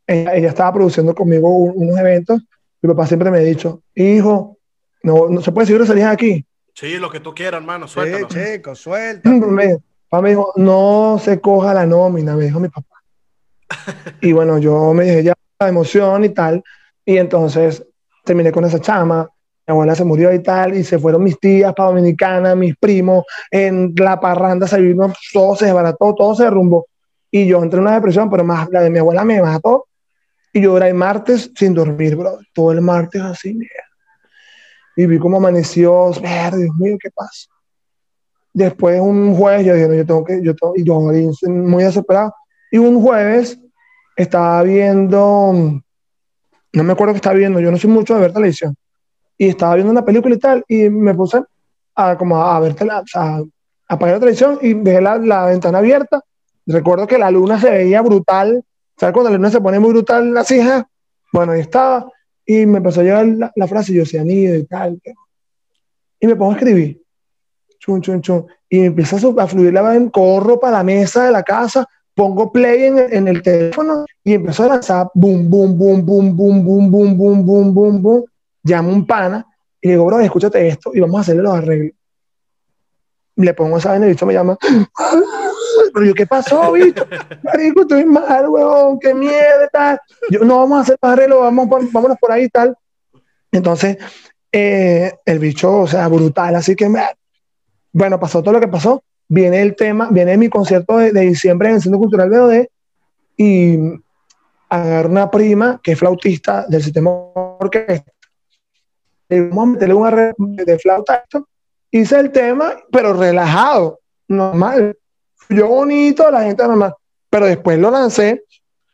ella, ella estaba produciendo conmigo un- unos eventos, mi papá siempre me ha dicho, hijo, no, no se puede decir groserías aquí, sí, lo que tú quieras, hermano, Sí, suéltalo. chico, suelta. Papá me dijo, no se coja la nómina, me dijo mi papá. Y bueno, yo me dije ya la emoción y tal, y entonces terminé con esa chama, mi abuela se murió y tal, y se fueron mis tías para Dominicana, mis primos, en la parranda se vino, todo se desbarató, todo se derrumbó. Y yo entré en una depresión, pero más la de mi abuela me mató, y yo era el martes sin dormir, bro, todo el martes así, mierda. Y vi cómo amaneció, Dios mío, ¿qué pasa? Después un jueves yo dije, no, yo tengo que, yo tengo, y yo muy desesperado. Y un jueves estaba viendo, no me acuerdo qué estaba viendo, yo no soy mucho de ver televisión. Y estaba viendo una película y tal, y me puse a, como a, ver, a, a apagar la televisión y dejé la, la ventana abierta. Recuerdo que la luna se veía brutal, ¿sabes? Cuando la luna se pone muy brutal, las hijas, bueno, ahí estaba, y me empezó a llegar la, la frase, yo cianide y tal. Y me pongo a escribir chun, chun, chun, y empieza a, fluir la vaina, corro para la mesa de la casa, pongo play en, el teléfono y empiezo a lanzar boom, boom, boom, boom, boom, boom, boom, boom, boom, boom, boom. Llamo un pana y le digo, bro, escúchate esto y vamos a hacerle los arreglos. Le pongo esa vaina y bicho me llama. Pero yo, ¿qué pasó, bicho? Marico, estoy mal, weón, qué mierda, tal. Yo, no, vamos a hacer los arreglos, vamos vámonos por ahí tal. Entonces, eh, el bicho, o sea, brutal, así que, me- bueno, pasó todo lo que pasó. Viene el tema, viene mi concierto de, diciembre en el Centro Cultural BOD y agarro una prima que es flautista del sistema orquesta. Le vamos a meterle un arreglo de flauta. Hice el tema, pero relajado, normal. Yo bonito, la gente normal. Pero después lo lancé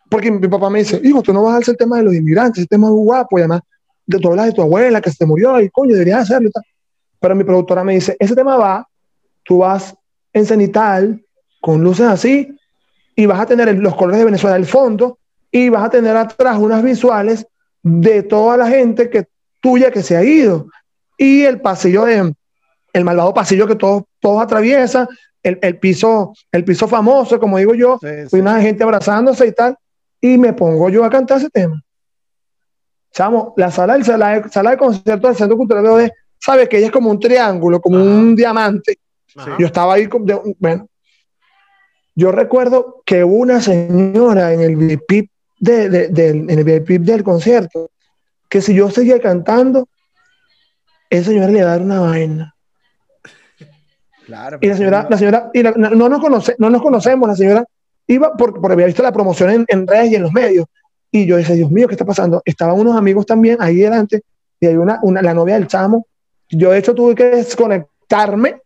porque mi papá me dice, hijo, tú no vas a hacer el tema de los inmigrantes, ese tema es guapo, y además de tú hablas de tu abuela que se te murió, y coño, deberías hacerlo y tal. Pero mi productora me dice, ese tema va, tú vas en cenital, con luces así, y vas a tener los colores de Venezuela al fondo, y vas a tener atrás unas visuales de toda la gente que tuya que se ha ido. Y el pasillo de, el malvado pasillo que todos, todos atraviesan, el, el piso, el piso famoso, como digo yo, Sí, una gente abrazándose y tal, y me pongo yo a cantar ese tema. Chamo, la sala, el sala, de, sala de conciertos del Centro Cultural de OD, sabe que ella es como un triángulo, como un diamante. Ajá. Yo estaba ahí, con- de- bueno, yo recuerdo que una señora en el VIP, de, de- del- en el VIP del concierto, que si yo seguía cantando, esa señora le iba a dar una vaina. Claro. Y la señora, la señora, y la- no, no nos conoce, no nos conocemos, la señora iba por- porque había visto la promoción en, en redes y en los medios. Y yo decía, Dios mío, ¿qué está pasando? Estaban unos amigos también ahí delante, y hay una, una, la novia del chamo. Yo, de hecho, tuve que desconectarme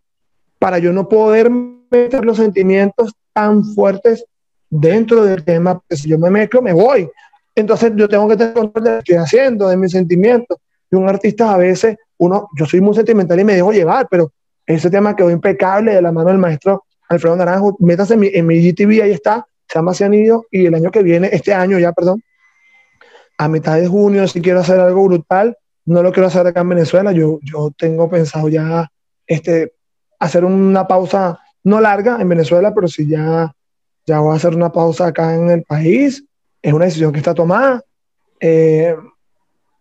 para yo no poder meter los sentimientos tan fuertes dentro del tema, porque si yo me mezclo, me voy. Entonces, yo tengo que tener control de lo que estoy haciendo, de mis sentimientos. Y un artista a veces, uno, yo soy muy sentimental y me dejo llevar, pero ese tema quedó impecable de la mano del maestro Alfredo Naranjo. Métase en mi, en mi GTV, ahí está, se llama Cianido. Y el año que viene, este año ya, perdón, a mitad de junio, si quiero hacer algo brutal, no lo quiero hacer acá en Venezuela. Yo, yo tengo pensado ya este, hacer una pausa no larga en Venezuela, pero si ya, ya voy a hacer una pausa acá en el país. Es una decisión que está tomada. Eh,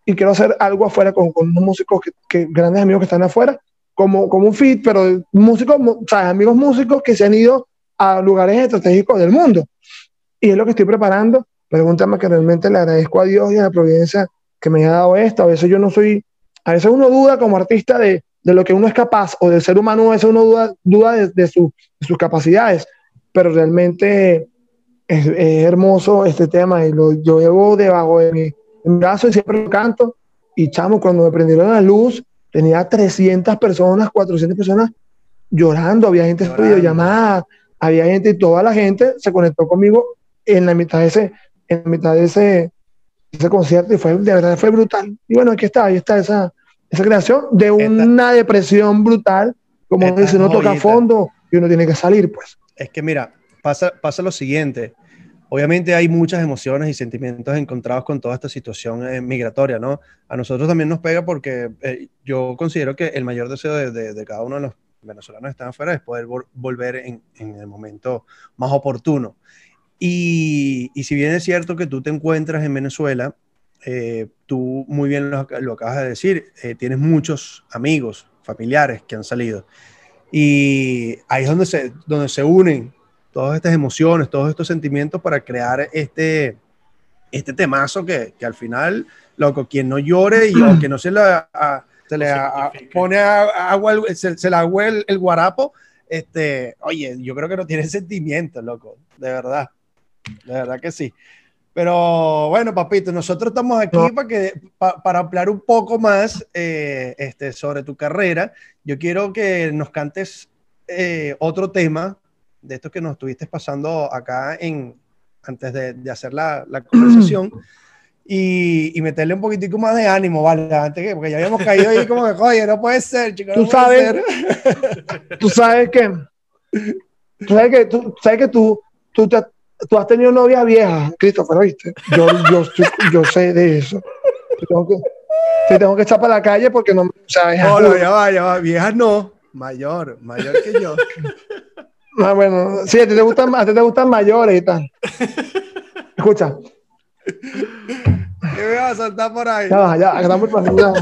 y quiero hacer algo afuera con, con unos músicos, que, que- grandes amigos que están afuera, como, como un fit, pero músicos, o sea, amigos músicos que se han ido a lugares estratégicos del mundo. Y es lo que estoy preparando, pero que realmente le agradezco a Dios y a la providencia que me ha dado esto. A veces yo no soy, a veces uno duda como artista de, de lo que uno es capaz, o del ser humano, veces uno duda, duda de, de su- de sus capacidades, pero realmente es, es hermoso este tema y lo yo llevo debajo de mi, mi brazo y siempre lo canto. Y chamo, cuando me prendieron la luz, tenía 300 personas, 400 personas llorando, había gente en videollamada, había gente y toda la gente se conectó conmigo en la mitad de ese, en la mitad de ese, ese concierto y fue, de verdad fue brutal. Y bueno, aquí está, ahí está esa, esa creación de una depresión brutal, como Esta dice, uno toca fondo y uno tiene que salir, pues. Es que mira, pasa, pasa lo siguiente. Obviamente hay muchas emociones y sentimientos encontrados con toda esta situación eh, migratoria, ¿no? A nosotros también nos pega porque eh, yo considero que el mayor deseo de, de- de cada uno de los venezolanos que están afuera es poder vol- volver en, en el momento más oportuno. Y, y si bien es cierto que tú te encuentras en Venezuela, eh, tú muy bien lo, lo acabas de decir, eh, tienes muchos amigos, familiares que han salido. Y ahí es donde se, donde se unen todas estas emociones, todos estos sentimientos para crear este, este temazo que, que al final, loco, quien no llore y <clears throat> o que no se, la, a- se le a- a- pone agua, se, se le agua el, el guarapo, este, oye, yo creo que no tiene <laughs> sentimiento, loco, de verdad, de verdad que sí. Pero bueno, papito, nosotros estamos aquí No. para, que, pa- para hablar un poco más eh, este, sobre tu carrera. Yo quiero que nos cantes eh, otro tema de esto que nos estuviste pasando acá en, antes de, de hacer la, la <clears throat> conversación y, y meterle un poquitico más de ánimo, ¿vale? Antes que, porque ya habíamos caído ahí como que, oye, no puede ser, chicos. Tú no sabes- ser". tú sabes que tú sabes que tú sabes que tú tú, te- tú has tenido novia vieja Christopher ¿viste? yo yo yo sé de eso Yo tengo que te tengo que echar para la calle porque no o sea, No, no, ya va, ya va. Viejas no. Mayor, mayor que yo. <laughs> Ah, bueno sí a ti te gustan a ti te gustan mayores y tal escucha ¿Qué me vas a soltar por ahí? ya va ya que estamos pasando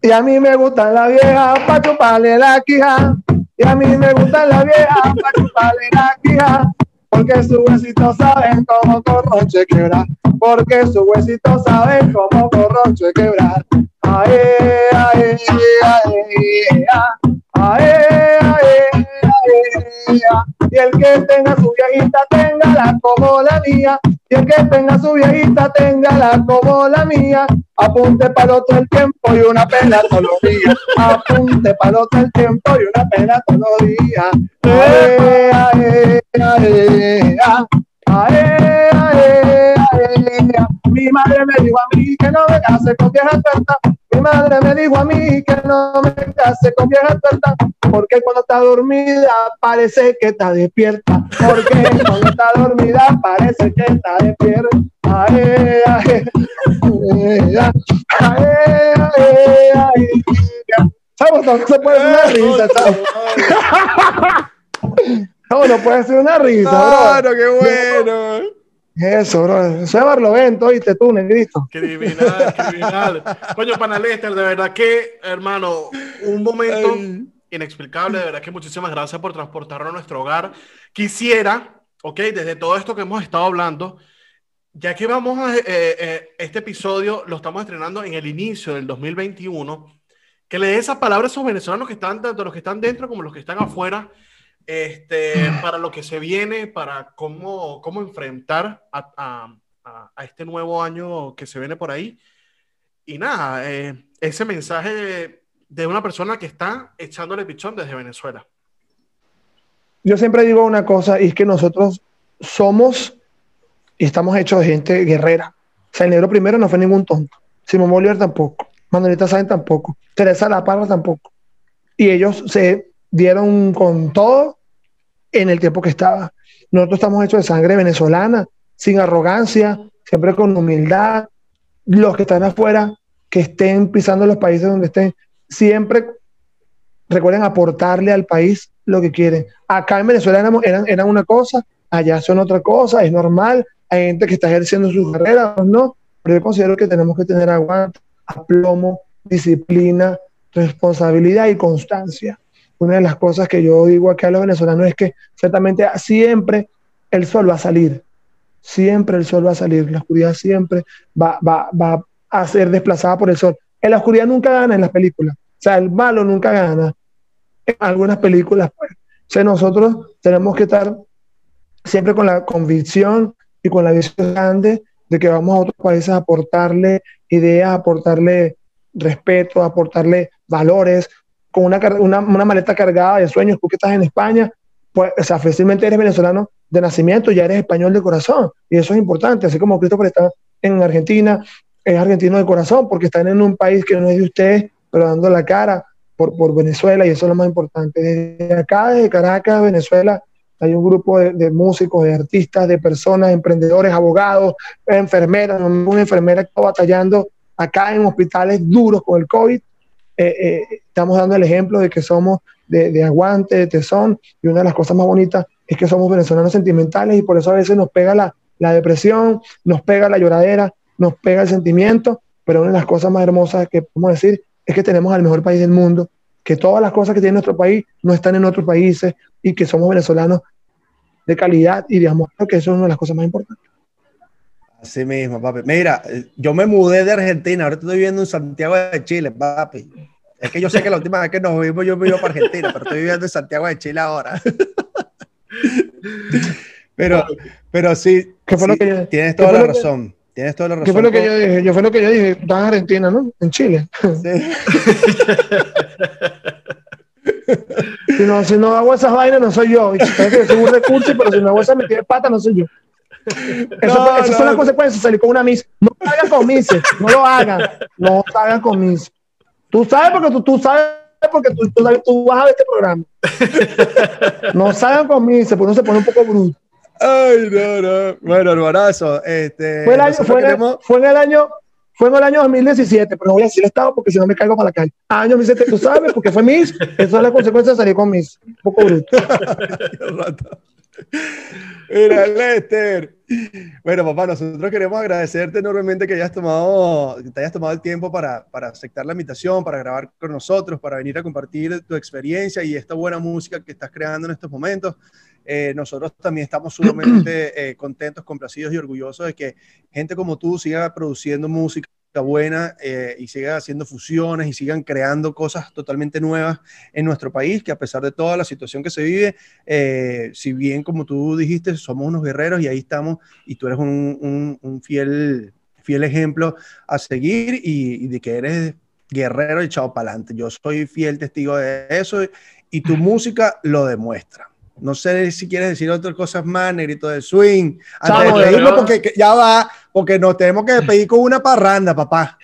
y a mí me gustan las viejas para chuparle la quija y a mí me gustan las viejas para quija porque sus huesitos saben como corroche quebrar porque sus huesitos saben como corroche quebrar Ae, ae, ae, ah. Ae, ae, ae, y el que tenga su viejita téngala como la mía y el que tenga su viejita téngala como la mía apunte para otro el tiempo y una pena todos los días apunte para otro el tiempo y una pena todos los días Ae, ae, ae. Ae, ae. Mi madre me dijo a mí que no me case con vieja tuerta. Madre me dijo a mí que no me case con vieja tuerta. Porque cuando está dormida parece que está despierta. Porque cuando está dormida parece que está despierta. Ae, ae, ae. Chavo, no se puede hacer una risa, chavo. <laughs> Chavo, no puede ser una risa, bro. Claro, qué bueno. Eso, bro. Eso es Barlovento, oíste tú, negrito. Criminal, criminal. Coño, Panalester, de verdad que, hermano, un momento Ay. inexplicable. De verdad que muchísimas gracias por transportarnos a nuestro hogar. Quisiera, ok, desde todo esto que hemos estado hablando, ya que vamos a, eh, eh, este episodio lo estamos estrenando en el inicio del 2021, que le dé esas palabras a esos venezolanos que están, tanto los que están dentro como los que están afuera, este, para lo que se viene, para cómo, cómo enfrentar a, a- a- este nuevo año que se viene por ahí. Y nada, eh, ese mensaje de una persona que está echándole pichón desde Venezuela. Yo siempre digo una cosa, y es que nosotros somos y estamos hechos de gente guerrera. O sea, el negro primero no fue ningún tonto. Simón Bolívar tampoco. Manuelita Sáenz tampoco. Teresa La Parra tampoco. Y ellos se dieron con todo en el tiempo que estaba. Nosotros estamos hechos de sangre venezolana, sin arrogancia, siempre con humildad. Los que están afuera, que estén pisando los países donde estén, siempre recuerden aportarle al país lo que quieren. Acá en Venezuela éramos- eran, eran una cosa, allá son otra cosa, es normal. Hay gente que está ejerciendo su carrera, no, pero yo considero que tenemos que tener aguante, aplomo, disciplina, responsabilidad y constancia. Una de las cosas que yo digo aquí a los venezolanos es que ciertamente siempre el sol va a salir, siempre el sol va a salir, la oscuridad siempre va, va, va a ser desplazada por el sol. En la oscuridad nunca gana en las películas, o sea, el malo nunca gana. En algunas películas, pues, sea, nosotros tenemos que estar siempre con la convicción y con la visión grande de que vamos a otros países a aportarle ideas, aportarle respeto, aportarle valores, con una, una, una maleta cargada de sueños, porque estás en España, pues, o sea, fácilmente eres venezolano de nacimiento, ya eres español de corazón, y eso es importante, así como Christopher está en Argentina, es argentino de corazón, porque están en un país que no es de ustedes, pero dando la cara por, por Venezuela, y eso es lo más importante. Desde acá, desde Caracas, Venezuela, hay un grupo de, de músicos, de artistas, de personas, emprendedores, abogados, enfermeras, una enfermera que está batallando acá en hospitales duros con el COVID. Eh, eh, estamos dando el ejemplo de que somos de, de aguante, de tesón, y una de las cosas más bonitas es que somos venezolanos sentimentales y por eso a veces nos pega la, la depresión, nos pega la lloradera, nos pega el sentimiento, pero una de las cosas más hermosas que podemos decir es que tenemos al mejor país del mundo, que todas las cosas que tiene nuestro país no están en otros países y que somos venezolanos de calidad y de amor, que eso es una de las cosas más importantes. Así mismo, papi. Mira, eh, yo me mudé de Argentina, ahora estoy viviendo en Santiago de Chile, papi. Es que yo sé que la última vez que nos vimos yo me iba para Argentina, pero estoy viviendo en Santiago de Chile ahora. <laughs> pero, pero sí, ¿Qué fue lo sí, que yo- tienes toda la que- razón. Tienes toda la razón. ¿Qué fue lo que yo dije? Yo fue lo que yo dije, estás en Argentina, ¿no? En Chile. Sí. <laughs> Si no, si no hago esas vainas, no soy yo. Si tengo que soy un recurso, pero si no hago esa metida de pata, no soy yo. Eso, No, esas no. son las consecuencias, salir con una misa. No lo hagan con mises, no lo hagan. No lo hagan con mises. Tú sabes porque tú, tú sabes porque tú, tú, vas a ver este programa. No salgan con mises, porque uno se pone un poco bruto. Ay, no, no. Bueno, hermanazo, este. Fue, el año, fue, en el, queremos- fue en el año fue en el año 2017, pero no voy a decir el estado porque si no me caigo para la calle. Año 2017, tú sabes, porque fue Miss. Eso es la consecuencia de salir con Miss. Un poco bruto. <laughs> Mira, Lester. Bueno, papá, nosotros queremos agradecerte enormemente que hayas tomado, que te hayas tomado el tiempo para, para aceptar la invitación, para grabar con nosotros, para venir a compartir tu experiencia y esta buena música que estás creando en estos momentos. Eh, nosotros también estamos sumamente eh, contentos, complacidos y orgullosos de que gente como tú siga produciendo música buena eh, y siga haciendo fusiones y sigan creando cosas totalmente nuevas en nuestro país, que a pesar de toda la situación que se vive, eh, si bien como tú dijiste, somos unos guerreros y ahí estamos, y tú eres un, un- un fiel, fiel ejemplo a seguir y, y de que eres guerrero y echado para adelante. Yo soy fiel testigo de eso y tu <laughs> música lo demuestra. No sé si quieres decir otras cosas más, negrito de swing. Antes Chamo, de verdad. porque que- ya va, porque nos tenemos que despedir con una parranda, papá.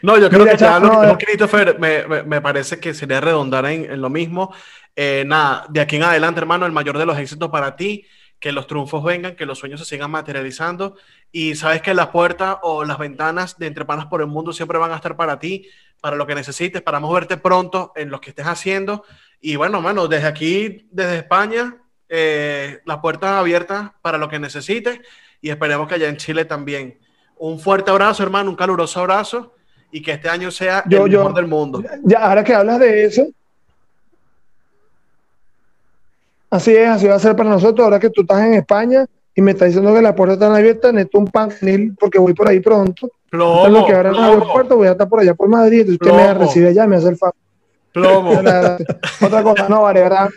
No, yo creo Mira, que ya lo que no, Christopher me, me- me parece que sería redondar en, en lo mismo. Eh, nada, de aquí en adelante, hermano, el mayor de los éxitos para ti, que los triunfos vengan, que los sueños se sigan materializando y sabes que las puertas o las ventanas de Entre Panas por el Mundo siempre van a estar para ti, para lo que necesites, para verte pronto en lo que estés haciendo. Y bueno, mano, desde aquí, desde España, eh, las puertas abiertas para lo que necesites y esperemos que allá en Chile también. Un fuerte abrazo, hermano, un caluroso abrazo y que este año sea Yo- el yo- mejor del mundo. Ya, ahora que hablas de eso, así es, así va a ser para nosotros. Ahora que tú estás en España y me estás diciendo que las puertas están abiertas, necesito un panel porque voy por ahí pronto. Lo que los plomo, aeropuertos, voy a estar por allá por Madrid. Entonces usted me recibe allá, me hace el favor. plomo. Otra cosa, no, vale, ¿verdad?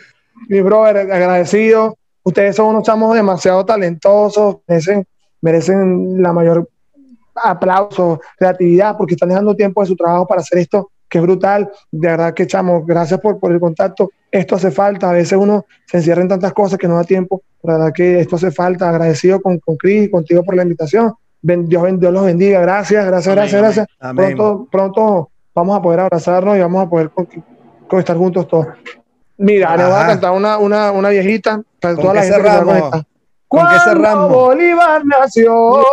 Mi brother, agradecido. Ustedes son unos chamos demasiado talentosos, merecen, merecen la mayor aplauso, creatividad, porque están dejando tiempo de su trabajo para hacer esto, que es brutal. De verdad que, chamo, gracias por, por el contacto. Esto hace falta. A veces uno se encierra en tantas cosas que no da tiempo. La verdad que esto hace falta. Agradecido con, con Chris y contigo por la invitación. Ben- Dios, ben- Dios los bendiga. Gracias, gracias, Amén, gracias, gracias. Amén. Pronto, pronto vamos a poder abrazarnos y vamos a poder con- con estar juntos todos. Mira, le voy a cantar una, una, una viejita para ¿Con toda la gente que cerramos? conectar. ¿Con qué Cuando cerramos? Bolívar nació.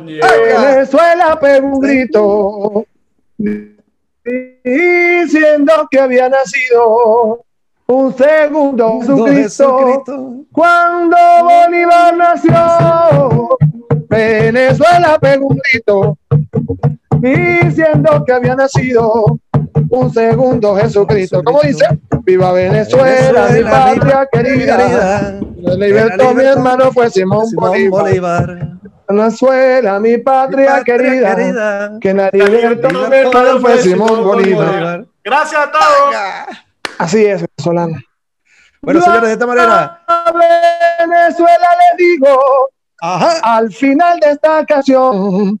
Venezuela pegó un grito diciendo que había nacido un segundo Jesucristo. Jesucristo. Cuando Bolívar nació, Venezuela pegó un grito diciendo que había nacido un segundo Jesucristo. ¿Cómo dice? Viva Venezuela, mi patria querida. Libertó mi hermano fue Simón, Simón Bolívar. Bolívar. Venezuela, mi patria, querida. Que nadie libertó mi hermano fue Simón Bolívar. Gracias a todos. Así es, venezolano. Bueno, señores, de esta manera. A Venezuela le digo Ajá. al final de esta canción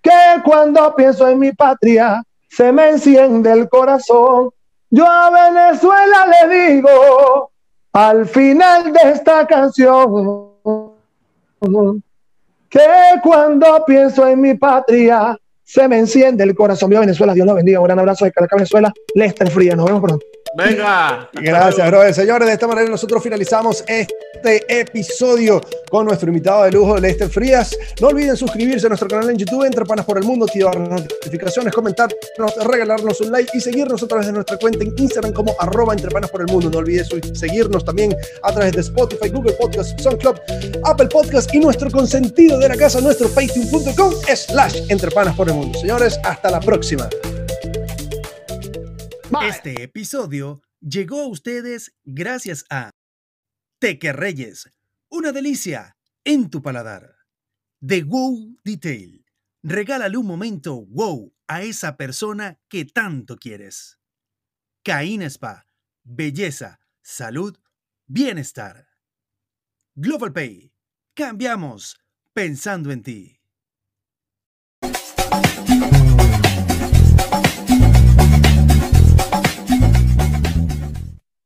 que cuando pienso en mi patria se me enciende el corazón. Yo a Venezuela le digo al final de esta canción que cuando pienso en mi patria se me enciende el corazón. Viva Venezuela, Dios lo bendiga. Un gran abrazo de Caracas, Venezuela. Lester Fría, nos vemos pronto. Venga. Gracias, brother. Señores, de esta manera nosotros finalizamos este episodio con nuestro invitado de lujo, Lester Frías. No olviden suscribirse a nuestro canal en YouTube, Entre Panas por el Mundo, activar las notificaciones, comentarnos, regalarnos un like y seguirnos a través de nuestra cuenta en Instagram como arroba Entre Panas por el Mundo. No olvides su- seguirnos también a través de Spotify, Google Podcast, SoundCloud, Apple Podcast y nuestro consentido de la casa, nuestro patreon.com slash Entre Panas por el Mundo. Señores, hasta la próxima. Este episodio llegó a ustedes gracias a Teque Reyes, una delicia en tu paladar. The Wow Detail, regálale un momento wow a esa persona que tanto quieres. Caín Spa, belleza, salud, bienestar. Global Pay, cambiamos pensando en ti.